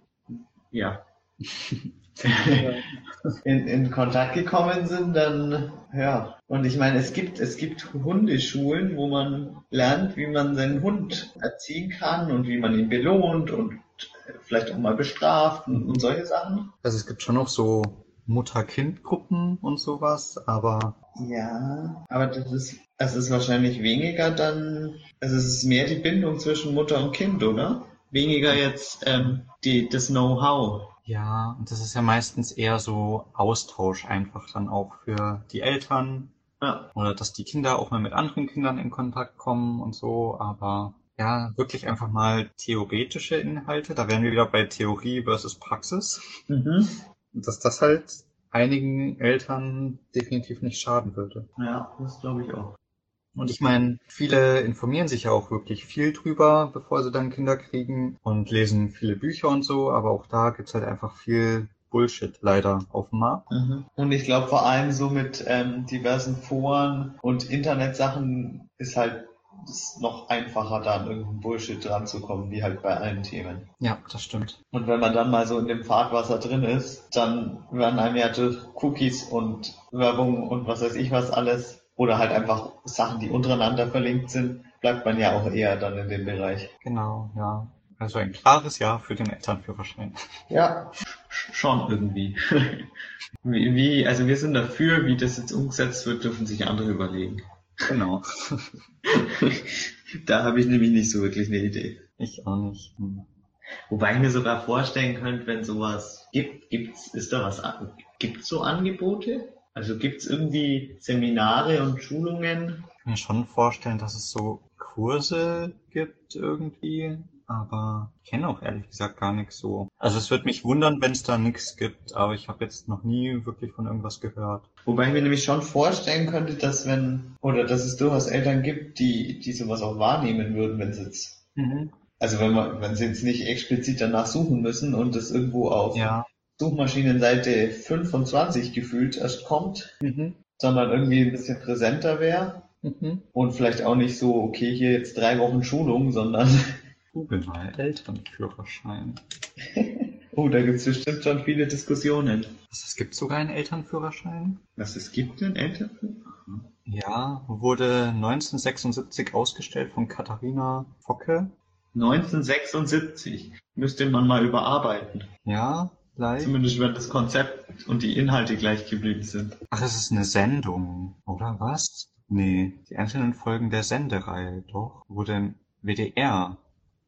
ja. in, in Kontakt gekommen sind, dann ja. Und ich meine, es gibt es gibt Hundeschulen, wo man lernt, wie man seinen Hund erziehen kann und wie man ihn belohnt und vielleicht auch mal bestraft und, und solche Sachen. also es gibt schon noch so Mutter-Kind-Gruppen und sowas, aber Ja, aber das ist es ist wahrscheinlich weniger dann, also es ist mehr die Bindung zwischen Mutter und Kind, oder? Weniger jetzt ähm, die das Know-how. Ja, und das ist ja meistens eher so Austausch einfach dann auch für die Eltern Ja. oder dass die Kinder auch mal mit anderen Kindern in Kontakt kommen und so, aber ja, wirklich einfach mal theoretische Inhalte, da wären wir wieder bei Theorie versus Praxis, Mhm. Dass das halt einigen Eltern definitiv nicht schaden würde. Ja, das glaube ich auch. Und ich meine, viele informieren sich ja auch wirklich viel drüber, bevor sie dann Kinder kriegen und lesen viele Bücher und so, aber auch da gibt's halt einfach viel Bullshit leider auf dem Markt. Mhm. Und ich glaube vor allem so mit ähm, diversen Foren und Internetsachen ist halt es noch einfacher, da an irgendeinen Bullshit dran zu kommen, wie halt bei allen Themen. Ja, das stimmt. Und wenn man dann mal so in dem Fahrtwasser drin ist, dann werden einem ja durch Cookies und Werbung und was weiß ich was alles oder halt einfach Sachen, die untereinander verlinkt sind, bleibt man ja auch eher dann in dem Bereich. Genau, ja. Also ein klares Ja für den Elternführerschein. Ja, schon irgendwie. wie, wie, also wir sind dafür, wie das jetzt umgesetzt wird, dürfen sich andere überlegen. Genau. da habe ich nämlich nicht so wirklich eine Idee. Ich auch nicht. Hm. Wobei ich mir sogar vorstellen könnte, wenn sowas gibt, gibt's, ist da was, gibt's so Angebote? Also gibt's irgendwie Seminare und Schulungen? Ich kann mir schon vorstellen, dass es so Kurse gibt irgendwie, aber ich kenne auch ehrlich gesagt gar nichts so. Also es wird mich wundern, wenn es da nichts gibt, aber ich habe jetzt noch nie wirklich von irgendwas gehört. Wobei ich mir nämlich schon vorstellen könnte, dass wenn, oder dass es durchaus Eltern gibt, die, die sowas auch wahrnehmen würden, wenn sie jetzt, Mhm. also wenn man, wenn sie jetzt nicht explizit danach suchen müssen und das irgendwo auf Ja. Suchmaschinenseite 25 gefühlt erst kommt, Mhm. sondern irgendwie ein bisschen präsenter wäre Mhm. und vielleicht auch nicht so, okay, hier jetzt drei Wochen Schulung, sondern, Google mal Elternführerschein. oh, da gibt's bestimmt schon viele Diskussionen. Was, es gibt sogar einen Elternführerschein? Was es gibt denn Eltern? Ja, wurde 1976 ausgestellt von Katharina Focke. 1976 müsste man mal überarbeiten. Ja, vielleicht. Zumindest wenn das Konzept und die Inhalte gleich geblieben sind. Ach, es ist eine Sendung, oder was? Nee, die einzelnen Folgen der Sendereihe, doch, wurde im WDR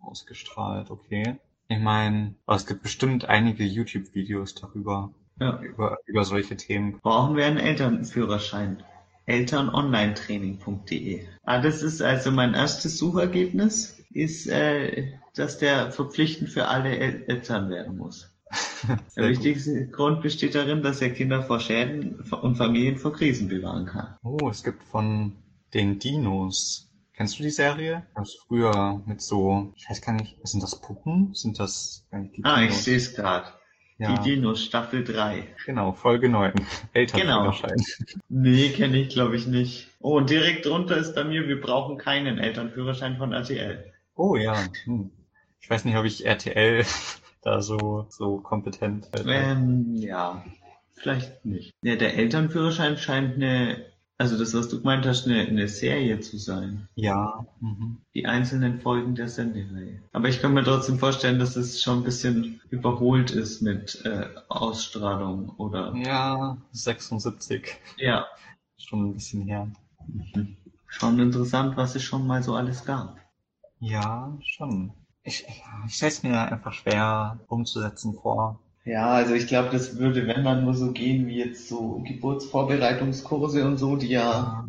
ausgestrahlt, okay. Ich meine, es gibt bestimmt einige YouTube-Videos darüber, Ja. über, über solche Themen. Brauchen wir einen Elternführerschein? elternonlinetraining.de. Ah, das ist also mein erstes Suchergebnis, ist, äh, dass der verpflichtend für alle El Eltern werden muss. Der Sehr gut. wichtigste Grund besteht darin, dass er Kinder vor Schäden und Familien vor Krisen bewahren kann. Oh, es gibt von den Dinos. Kennst du die Serie? Das früher mit so, ich weiß gar nicht, sind das Puppen? Sind das die Ah, ich sehe es gerade. Ja, Die Dinos, Staffel 3. genau, Folge 9. Elternführerschein. Nee, kenne ich glaube ich nicht. Oh, und direkt drunter ist bei mir, wir brauchen keinen Elternführerschein von RTL. Oh ja. Hm. Ich weiß nicht, ob ich RTL da so, so kompetent halte. Ähm, ja, vielleicht nicht. Ja, der Elternführerschein scheint eine, also das, was du gemeint hast, eine, eine Serie zu sein. Ja. Mhm. Die einzelnen Folgen der Sendereihe. Aber ich kann mir trotzdem vorstellen, dass es schon ein bisschen überholt ist mit äh, Ausstrahlung oder. Ja, 76. Ja. Schon ein bisschen her. Schon interessant, was es schon mal so alles gab. Ja, schon. Ich, ich stelle es mir einfach schwer umzusetzen vor. Ja, also ich glaube, das würde, wenn dann nur so gehen wie jetzt so Geburtsvorbereitungskurse und so, die ja,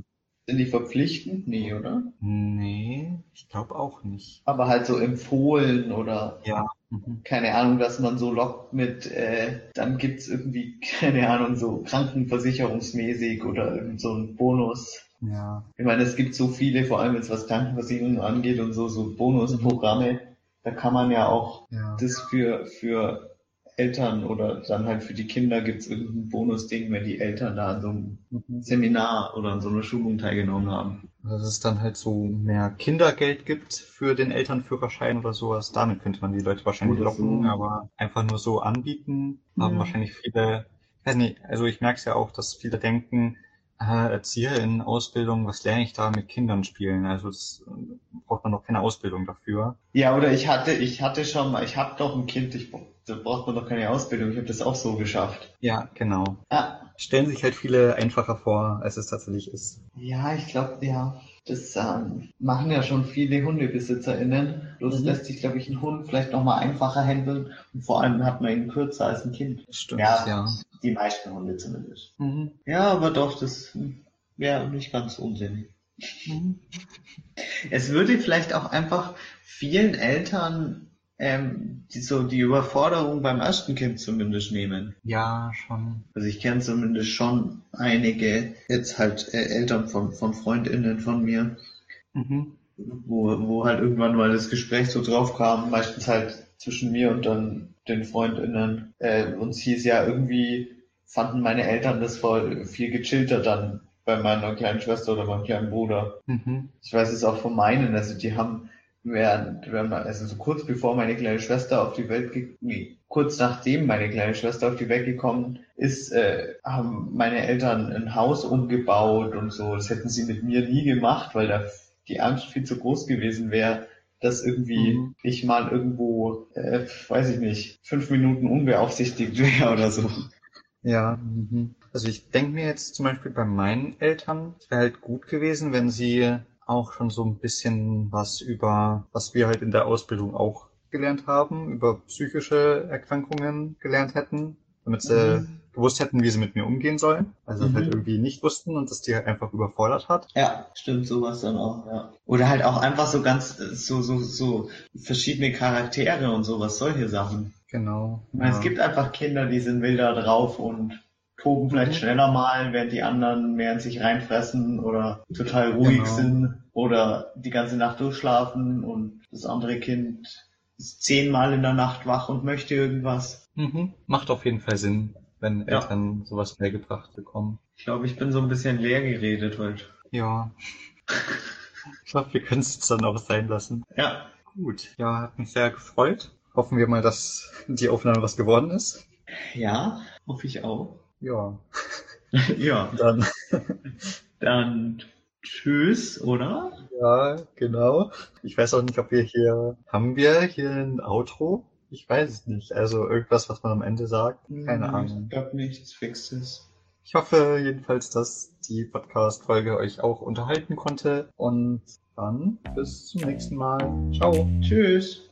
sind die verpflichtend? Nee, oder? Nee, ich glaube auch nicht. Aber halt so empfohlen oder Ja. Mhm. keine Ahnung, dass man so lockt mit, äh, dann gibt's irgendwie, keine Ahnung, so krankenversicherungsmäßig oder irgend so ein Bonus. Ja. Ich meine, es gibt so viele, vor allem jetzt was Krankenversicherung angeht und so, so Bonusprogramme. Da kann man ja auch Ja. das für, für Eltern oder dann halt für die Kinder gibt's irgendein Bonusding, wenn die Eltern da an so einem Mhm. Seminar oder an so einer Schulung teilgenommen haben. Dass es dann halt so mehr Kindergeld gibt für den Elternführerschein oder sowas. Damit könnte man die Leute wahrscheinlich Oder locken, so. aber einfach nur so anbieten, haben Ja. wahrscheinlich viele, ich weiß nicht, also ich merke es ja auch, dass viele denken, äh, Erzieher in Ausbildung, was lerne ich da mit Kindern spielen? Also das äh, braucht man noch keine Ausbildung dafür. Ja, oder ich hatte, ich hatte schon mal, ich habe doch ein Kind, ich, da braucht man doch keine Ausbildung, ich habe das auch so geschafft. Ja, genau. Ah, Stellen sich halt viele einfacher vor, als es tatsächlich ist. Ja, ich glaube, ja. Das ähm, machen ja schon viele HundebesitzerInnen. Bloß Mhm. lässt sich, glaube ich, ein Hund vielleicht nochmal einfacher handeln. Und vor allem hat man ihn kürzer als ein Kind. Stimmt, Ja. ja. Die meisten Hunde zumindest. Mhm. Ja, aber doch, das wäre nicht ganz unsinnig. Mhm. Es würde vielleicht auch einfach vielen Eltern ähm, die, so die Überforderung beim ersten Kind zumindest nehmen. Ja, schon. Also ich kenne zumindest schon einige, jetzt halt äh, Eltern von, von FreundInnen von mir, Mhm. wo, wo halt irgendwann mal das Gespräch so drauf kam, meistens halt zwischen mir und dann den FreundInnen. Äh, uns hieß ja irgendwie, fanden meine Eltern das voll viel gechillter dann bei meiner kleinen Schwester oder meinem kleinen Bruder. Mhm. Ich weiß es auch von meinen, also die haben während, während also so kurz bevor meine kleine Schwester auf die Welt ge nee, kurz nachdem meine kleine Schwester auf die Welt gekommen ist, äh, haben meine Eltern ein Haus umgebaut und so. Das hätten sie mit mir nie gemacht, weil da die Angst viel zu groß gewesen wäre, dass irgendwie Mhm. ich mal irgendwo, äh, weiß ich nicht, fünf Minuten unbeaufsichtigt wäre oder so. Ja, mhm. also ich denke mir jetzt zum Beispiel bei meinen Eltern, es wäre halt gut gewesen, wenn sie auch schon so ein bisschen was über, was wir halt in der Ausbildung auch gelernt haben, über psychische Erkrankungen gelernt hätten, damit sie Mhm. gewusst hätten, wie sie mit mir umgehen sollen. Also Mhm. halt irgendwie nicht wussten und das die halt einfach überfordert hat. Ja, stimmt, sowas dann auch, ja. Oder halt auch einfach so ganz, so, so, so verschiedene Charaktere und sowas, solche Sachen. Genau. Ja. Es gibt einfach Kinder, die sind wilder drauf und toben vielleicht Mhm. schneller mal, während die anderen mehr in sich reinfressen oder total ruhig Genau. sind oder die ganze Nacht durchschlafen und das andere Kind ist zehnmal in der Nacht wach und möchte irgendwas. Mhm. Macht auf jeden Fall Sinn, wenn Ja. Eltern sowas beigebracht bekommen. Ich glaube, ich bin so ein bisschen leer geredet heute. Ja. ich glaube, wir können es jetzt dann auch sein lassen. Ja, Gut. Ja, hat mich sehr gefreut. Hoffen wir mal, dass die Aufnahme was geworden ist. ja, hoffe ich auch. Ja. ja, Dann. dann tschüss, oder? Ja, genau. Ich weiß auch nicht, ob wir hier, haben wir hier ein Outro? Ich weiß es nicht. Also irgendwas, was man am Ende sagt. Keine Ahnung. Ich glaube nichts Fixes. Ich hoffe jedenfalls, dass die Podcast-Folge euch auch unterhalten konnte. Und dann bis zum nächsten Mal. Ciao. Tschüss.